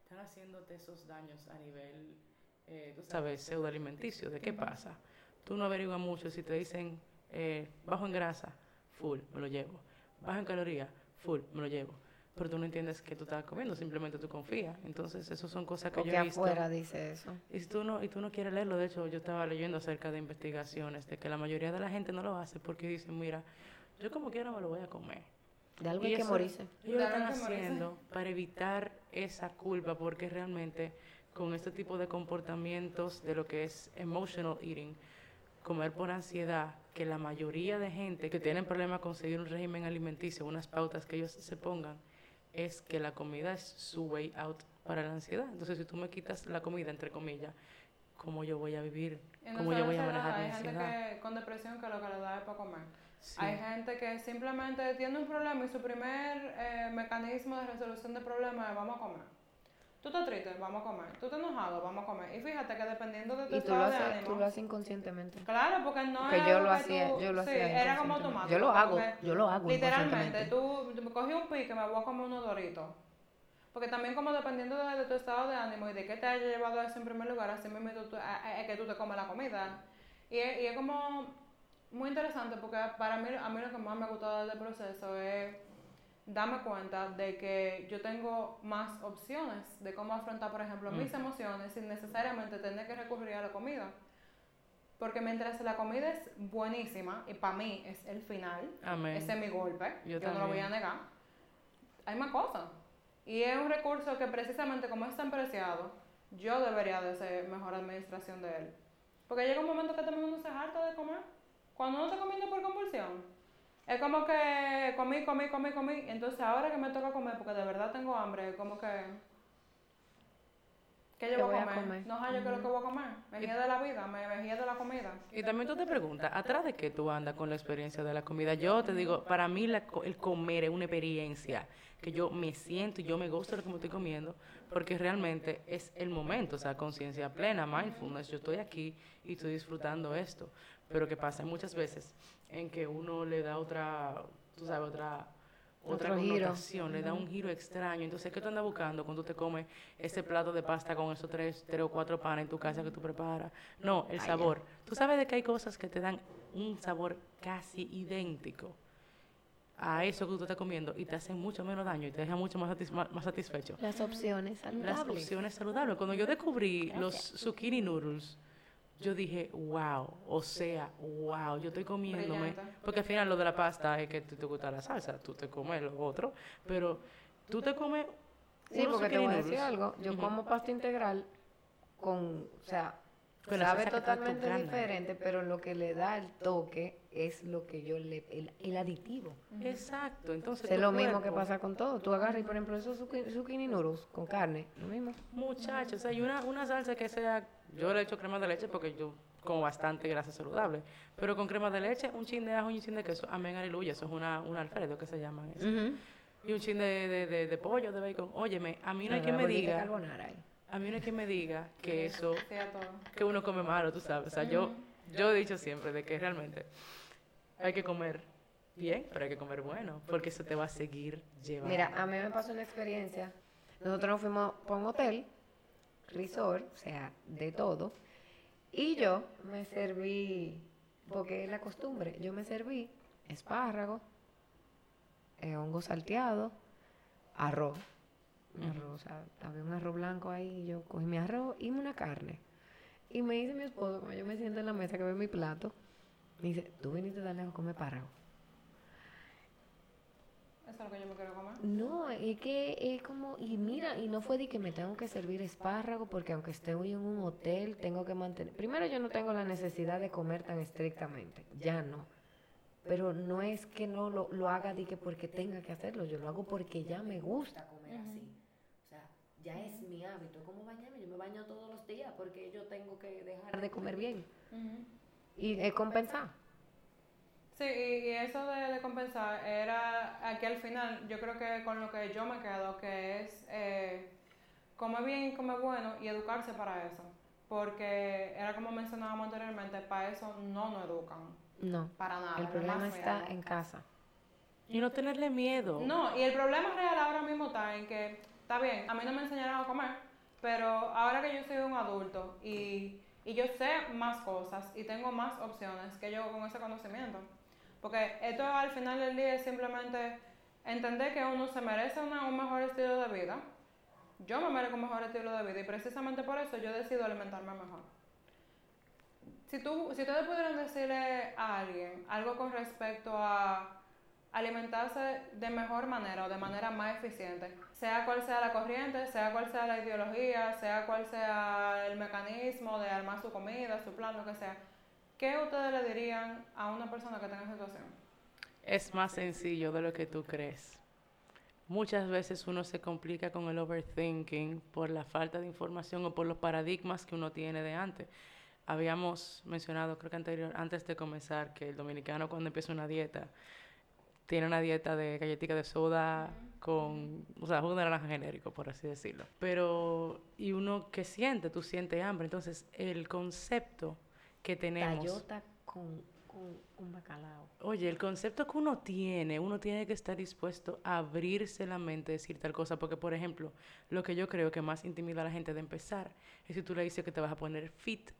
[SPEAKER 2] Están haciéndote esos daños a nivel, eh, tú sabes, pseudoalimenticio. ¿De qué pasa? Tú no averiguas mucho si te dicen eh, bajo en grasa, full, me lo llevo. Bajo en calorías, full, me lo llevo. Pero tú no entiendes que tú estás comiendo, simplemente tú confías. Entonces, eso son cosas que yo he visto.
[SPEAKER 3] afuera dice eso.
[SPEAKER 2] Y tú no, y tú no quieres leerlo, de hecho, yo estaba leyendo acerca de investigaciones de que la mayoría de la gente no lo hace porque dicen, mira, yo como quiera me lo voy a comer.
[SPEAKER 3] De algo
[SPEAKER 2] Y
[SPEAKER 3] que morirse.
[SPEAKER 2] Ellos lo están
[SPEAKER 1] que morirse.
[SPEAKER 2] haciendo para evitar esa culpa porque realmente con este tipo de comportamientos de lo que es emotional eating, comer por ansiedad, que la mayoría de gente que tienen problemas con seguir un régimen alimenticio, unas pautas que ellos se pongan, es que la comida es su way out para la ansiedad. Entonces, si tú me quitas la comida, entre comillas, ¿cómo yo voy a vivir? ¿Cómo yo voy a manejar mi
[SPEAKER 1] Hay gente
[SPEAKER 2] ansiedad?
[SPEAKER 1] que con depresión que lo que le da es para comer.
[SPEAKER 2] Sí.
[SPEAKER 1] Hay gente que simplemente tiene un problema y su primer eh, mecanismo de resolución de problemas es vamos a comer. Tú estás triste, vamos a comer. Tú estás enojado, vamos a comer. Y fíjate que dependiendo de tu
[SPEAKER 3] Y tú lo
[SPEAKER 1] estado de
[SPEAKER 3] haces,
[SPEAKER 1] ánimo.
[SPEAKER 3] tú lo haces inconscientemente.
[SPEAKER 1] Claro, porque no
[SPEAKER 3] Porque
[SPEAKER 1] es
[SPEAKER 3] yo lo hacía,
[SPEAKER 1] tú-
[SPEAKER 3] yo lo
[SPEAKER 1] sí,
[SPEAKER 3] hacía
[SPEAKER 1] era como automático.
[SPEAKER 3] Yo lo hago, yo lo hago
[SPEAKER 1] Literalmente, tú, tú cogí un pique, me voy a comer unos doritos. Porque también como dependiendo de, de tu estado de ánimo y de qué te haya llevado a eso en primer lugar, así mismo es que tú te comes la comida. Y, es- y es como muy interesante porque para mí, a mí lo que más me ha gustado del proceso es darme cuenta de que yo tengo más opciones de cómo afrontar, por ejemplo, mis emociones sin necesariamente tener que recurrir a la comida. Porque mientras la comida es buenísima, y para mí es el final,
[SPEAKER 2] Amén.
[SPEAKER 1] ese es mi golpe,
[SPEAKER 2] Yo
[SPEAKER 1] yo, no lo voy a negar, hay más cosas. Y es un recurso que precisamente como es tan preciado, yo debería de ser mejor administración de él. Porque llega un momento que también uno se harta de comer. Cuando uno está comiendo por compulsión, es como que comí, comí, comí, comí. Entonces ahora que me toca comer, porque de verdad tengo hambre, es como que... ¿Qué yo
[SPEAKER 3] ¿Qué
[SPEAKER 1] voy a comer?
[SPEAKER 3] comer?
[SPEAKER 1] No yo lo que voy a comer. Me guía de la vida, me guía de la comida.
[SPEAKER 2] Y también tú te preguntas, ¿atrás de qué tú andas con la experiencia de la comida? Yo te digo, para mí la el comer es una experiencia que yo me siento y yo me de lo que me estoy comiendo, porque realmente es el momento, o sea, conciencia plena, mindfulness, yo estoy aquí y estoy disfrutando esto. Pero que pasa muchas veces en que uno le da otra, tú sabes, otra otra
[SPEAKER 3] giro.
[SPEAKER 2] connotación, le da un giro extraño. Entonces, ¿qué tú andas buscando cuando tú te comes ese plato de pasta con esos tres, tres o cuatro panes en tu casa que tú preparas? No, el sabor. Tú sabes de que hay cosas que te dan un sabor casi idéntico a eso que tú estás comiendo y te hacen mucho menos daño y te dejan mucho más, satis- más- satisfecho.
[SPEAKER 3] Las opciones
[SPEAKER 2] Las
[SPEAKER 3] saludables.
[SPEAKER 2] opciones saludables. Cuando yo descubrí los zucchini noodles, yo dije, wow, o sea, wow, yo estoy comiéndome. Porque al final lo de la pasta es que tú te gusta la salsa, tú te comes lo otro, pero tú te comes.
[SPEAKER 3] Sí, porque te voy a decir algo. Yo como pasta integral con, o sea,
[SPEAKER 2] Con
[SPEAKER 3] sabe totalmente
[SPEAKER 2] tocando.
[SPEAKER 3] diferente, pero lo que le da el toque es lo que yo le, el, el aditivo.
[SPEAKER 2] Exacto, entonces.
[SPEAKER 3] Es lo mismo que pasa con todo. Tú agarras, y, por ejemplo, esos zucchini, zucchini noodles con carne, lo mismo.
[SPEAKER 2] Muchachos, o sea, hay una, una salsa que sea. Yo le echo crema de leche porque yo como bastante grasa saludable. Pero con crema de leche, un chin de ajo y un chin de queso. Amén, aleluya. Eso es una, un alfredo que se llama eso. Y un chin de, de, de, de pollo, de bacon. Óyeme, a mí no hay quien me diga. A mí no hay quien me diga que eso. Que uno come malo, tú sabes. O sea, yo, yo he dicho siempre de que realmente hay que comer bien, pero hay que comer bueno, porque eso te va a seguir llevando.
[SPEAKER 3] Mira, a mí me pasó una experiencia. Nosotros nos fuimos para un hotel, resort, o sea, de todo. Y yo me serví, porque es la costumbre, yo me serví espárrago, eh, hongo salteado, arroz. Arroz, o sea, había un arroz blanco ahí, y yo cogí mi arroz y una carne. Y me dice mi esposo, cuando yo me siento en la mesa que ve mi plato, me dice, tú viniste tan lejos a comer espárrago.
[SPEAKER 1] Eso es lo que yo me quiero comer.
[SPEAKER 3] No, es que es como, y mira, y no fue de que me tengo que servir espárrago porque aunque esté hoy en un hotel, tengo que mantener. Primero, yo no tengo la necesidad de comer tan estrictamente, ya no. Pero no es que no lo, lo haga de que porque tenga que hacerlo, yo lo hago porque ya me gusta comer así. O sea, ya es mi hábito, es como bañarme, yo me baño todos los días porque yo tengo que dejar de comer bien. Y es compensar.
[SPEAKER 1] Sí, y, y eso de, de compensar era aquí al final, yo creo que con lo que yo me quedo, que es eh, comer bien y comer bueno y educarse para eso. Porque era como mencionábamos anteriormente, para eso no nos educan,
[SPEAKER 3] No,
[SPEAKER 1] para nada.
[SPEAKER 3] el problema está en casa.
[SPEAKER 2] Y no tenerle miedo.
[SPEAKER 1] No, y el problema real ahora mismo está en que, está bien, a mí no me enseñaron a comer, pero ahora que yo soy un adulto y, y yo sé más cosas y tengo más opciones que yo con ese conocimiento. Porque esto al final del día es simplemente entender que uno se merece una- un mejor estilo de vida. Yo me merezco un mejor estilo de vida y precisamente por eso yo decido alimentarme mejor. Si, tú, si ustedes pudieran decirle a alguien algo con respecto a alimentarse de mejor manera o de manera más eficiente, sea cual sea la corriente, sea cual sea la ideología, sea cual sea el mecanismo de armar su comida, su plan, lo que sea, ¿qué ustedes le dirían a una persona que tenga esa situación?
[SPEAKER 2] Es más sencillo de lo que tú crees. muchas veces uno se complica con el overthinking por la falta de información o por los paradigmas que uno tiene de antes. Habíamos mencionado, creo que anterior, antes de comenzar, que el dominicano cuando empieza una dieta tiene una dieta de galletita de soda con, o sea, jugo de naranja genérico, por así decirlo. Pero, ¿y uno qué siente? Tú sientes hambre. Entonces, el concepto que tenemos...
[SPEAKER 3] Tallota con, con un bacalao.
[SPEAKER 2] Oye, el concepto que uno tiene, uno tiene que estar dispuesto a abrirse la mente, decir tal cosa, porque por ejemplo, lo que yo creo que más intimida a la gente de empezar es si tú le dices que te vas a poner fit,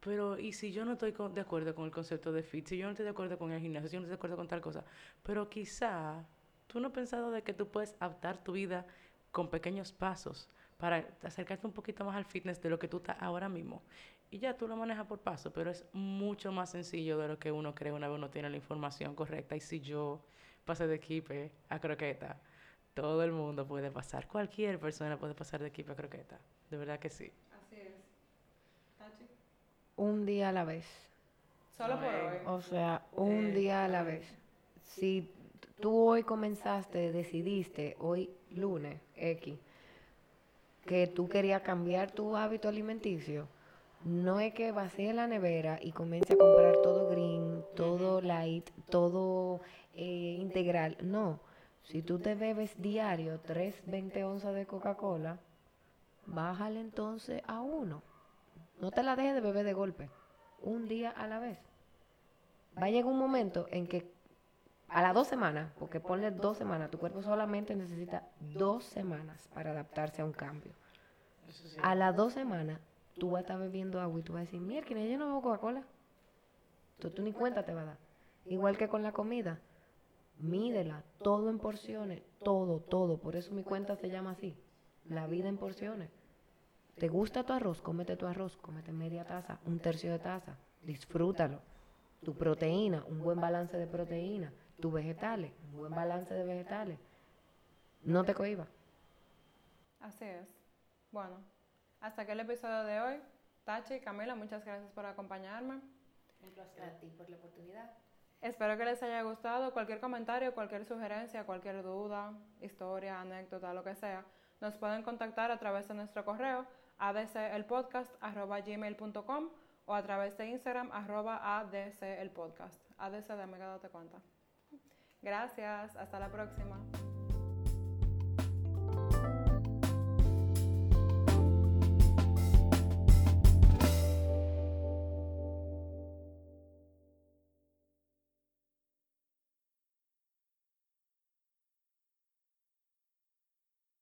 [SPEAKER 2] pero y si yo no estoy con- de acuerdo con el concepto de fit, si yo no estoy de acuerdo con el gimnasio, si yo no estoy de acuerdo con tal cosa, pero quizá tú no has pensado de que tú puedes adaptar tu vida con pequeños pasos para acercarte un poquito más al fitness de lo que tú estás ahora mismo. Y ya tú lo manejas por paso, pero es mucho más sencillo de lo que uno cree una vez uno tiene la información correcta. Y si yo pasé de equipe a croqueta, todo el mundo puede pasar. Cualquier persona puede pasar de equipe a croqueta. De verdad que sí.
[SPEAKER 1] Así es. Tachi.
[SPEAKER 3] Un día a la vez.
[SPEAKER 1] Solo por hoy.
[SPEAKER 3] O sea, un día a la vez. Si tú hoy comenzaste, decidiste, hoy lunes, X, que tú querías cambiar tu hábito alimenticio, no es que vacíe la nevera y comience a comprar todo green, todo light, todo eh, integral. No. Si tú te bebes diario 3, 20 onzas de Coca-Cola, bájale entonces a uno. No te la dejes de beber de golpe. Un día a la vez va a llegar un momento en que a las dos semanas, porque ponle dos semanas, tu cuerpo solamente necesita dos semanas para adaptarse a un cambio. A las dos semanas, tú vas a estar bebiendo agua y tú vas a decir, que yo no bebo Coca-Cola. Tú, tú ni cuenta te va a dar. Igual que con la comida, mídela, todo en porciones, todo, todo. Por eso mi cuenta se llama así, la vida en porciones. ¿Te gusta tu arroz? Cómete tu arroz, cómete media taza, un tercio de taza, disfrútalo. Tu proteína, un buen balance de proteína. Tus vegetales, un buen balance de vegetales. No te cohibas.
[SPEAKER 1] Así es. Bueno, hasta aquí el episodio de hoy. Tachi y Camila, muchas gracias por acompañarme.
[SPEAKER 3] Un placer a ti por la oportunidad.
[SPEAKER 1] Espero que les haya gustado. Cualquier comentario, cualquier sugerencia, cualquier duda, historia, anécdota, lo que sea, nos pueden contactar a través de nuestro correo adcelpodcast.gmail.com o a través de Instagram arroba adcelpodcast. ADC de Amiga Date Cuenta. Gracias, hasta la próxima.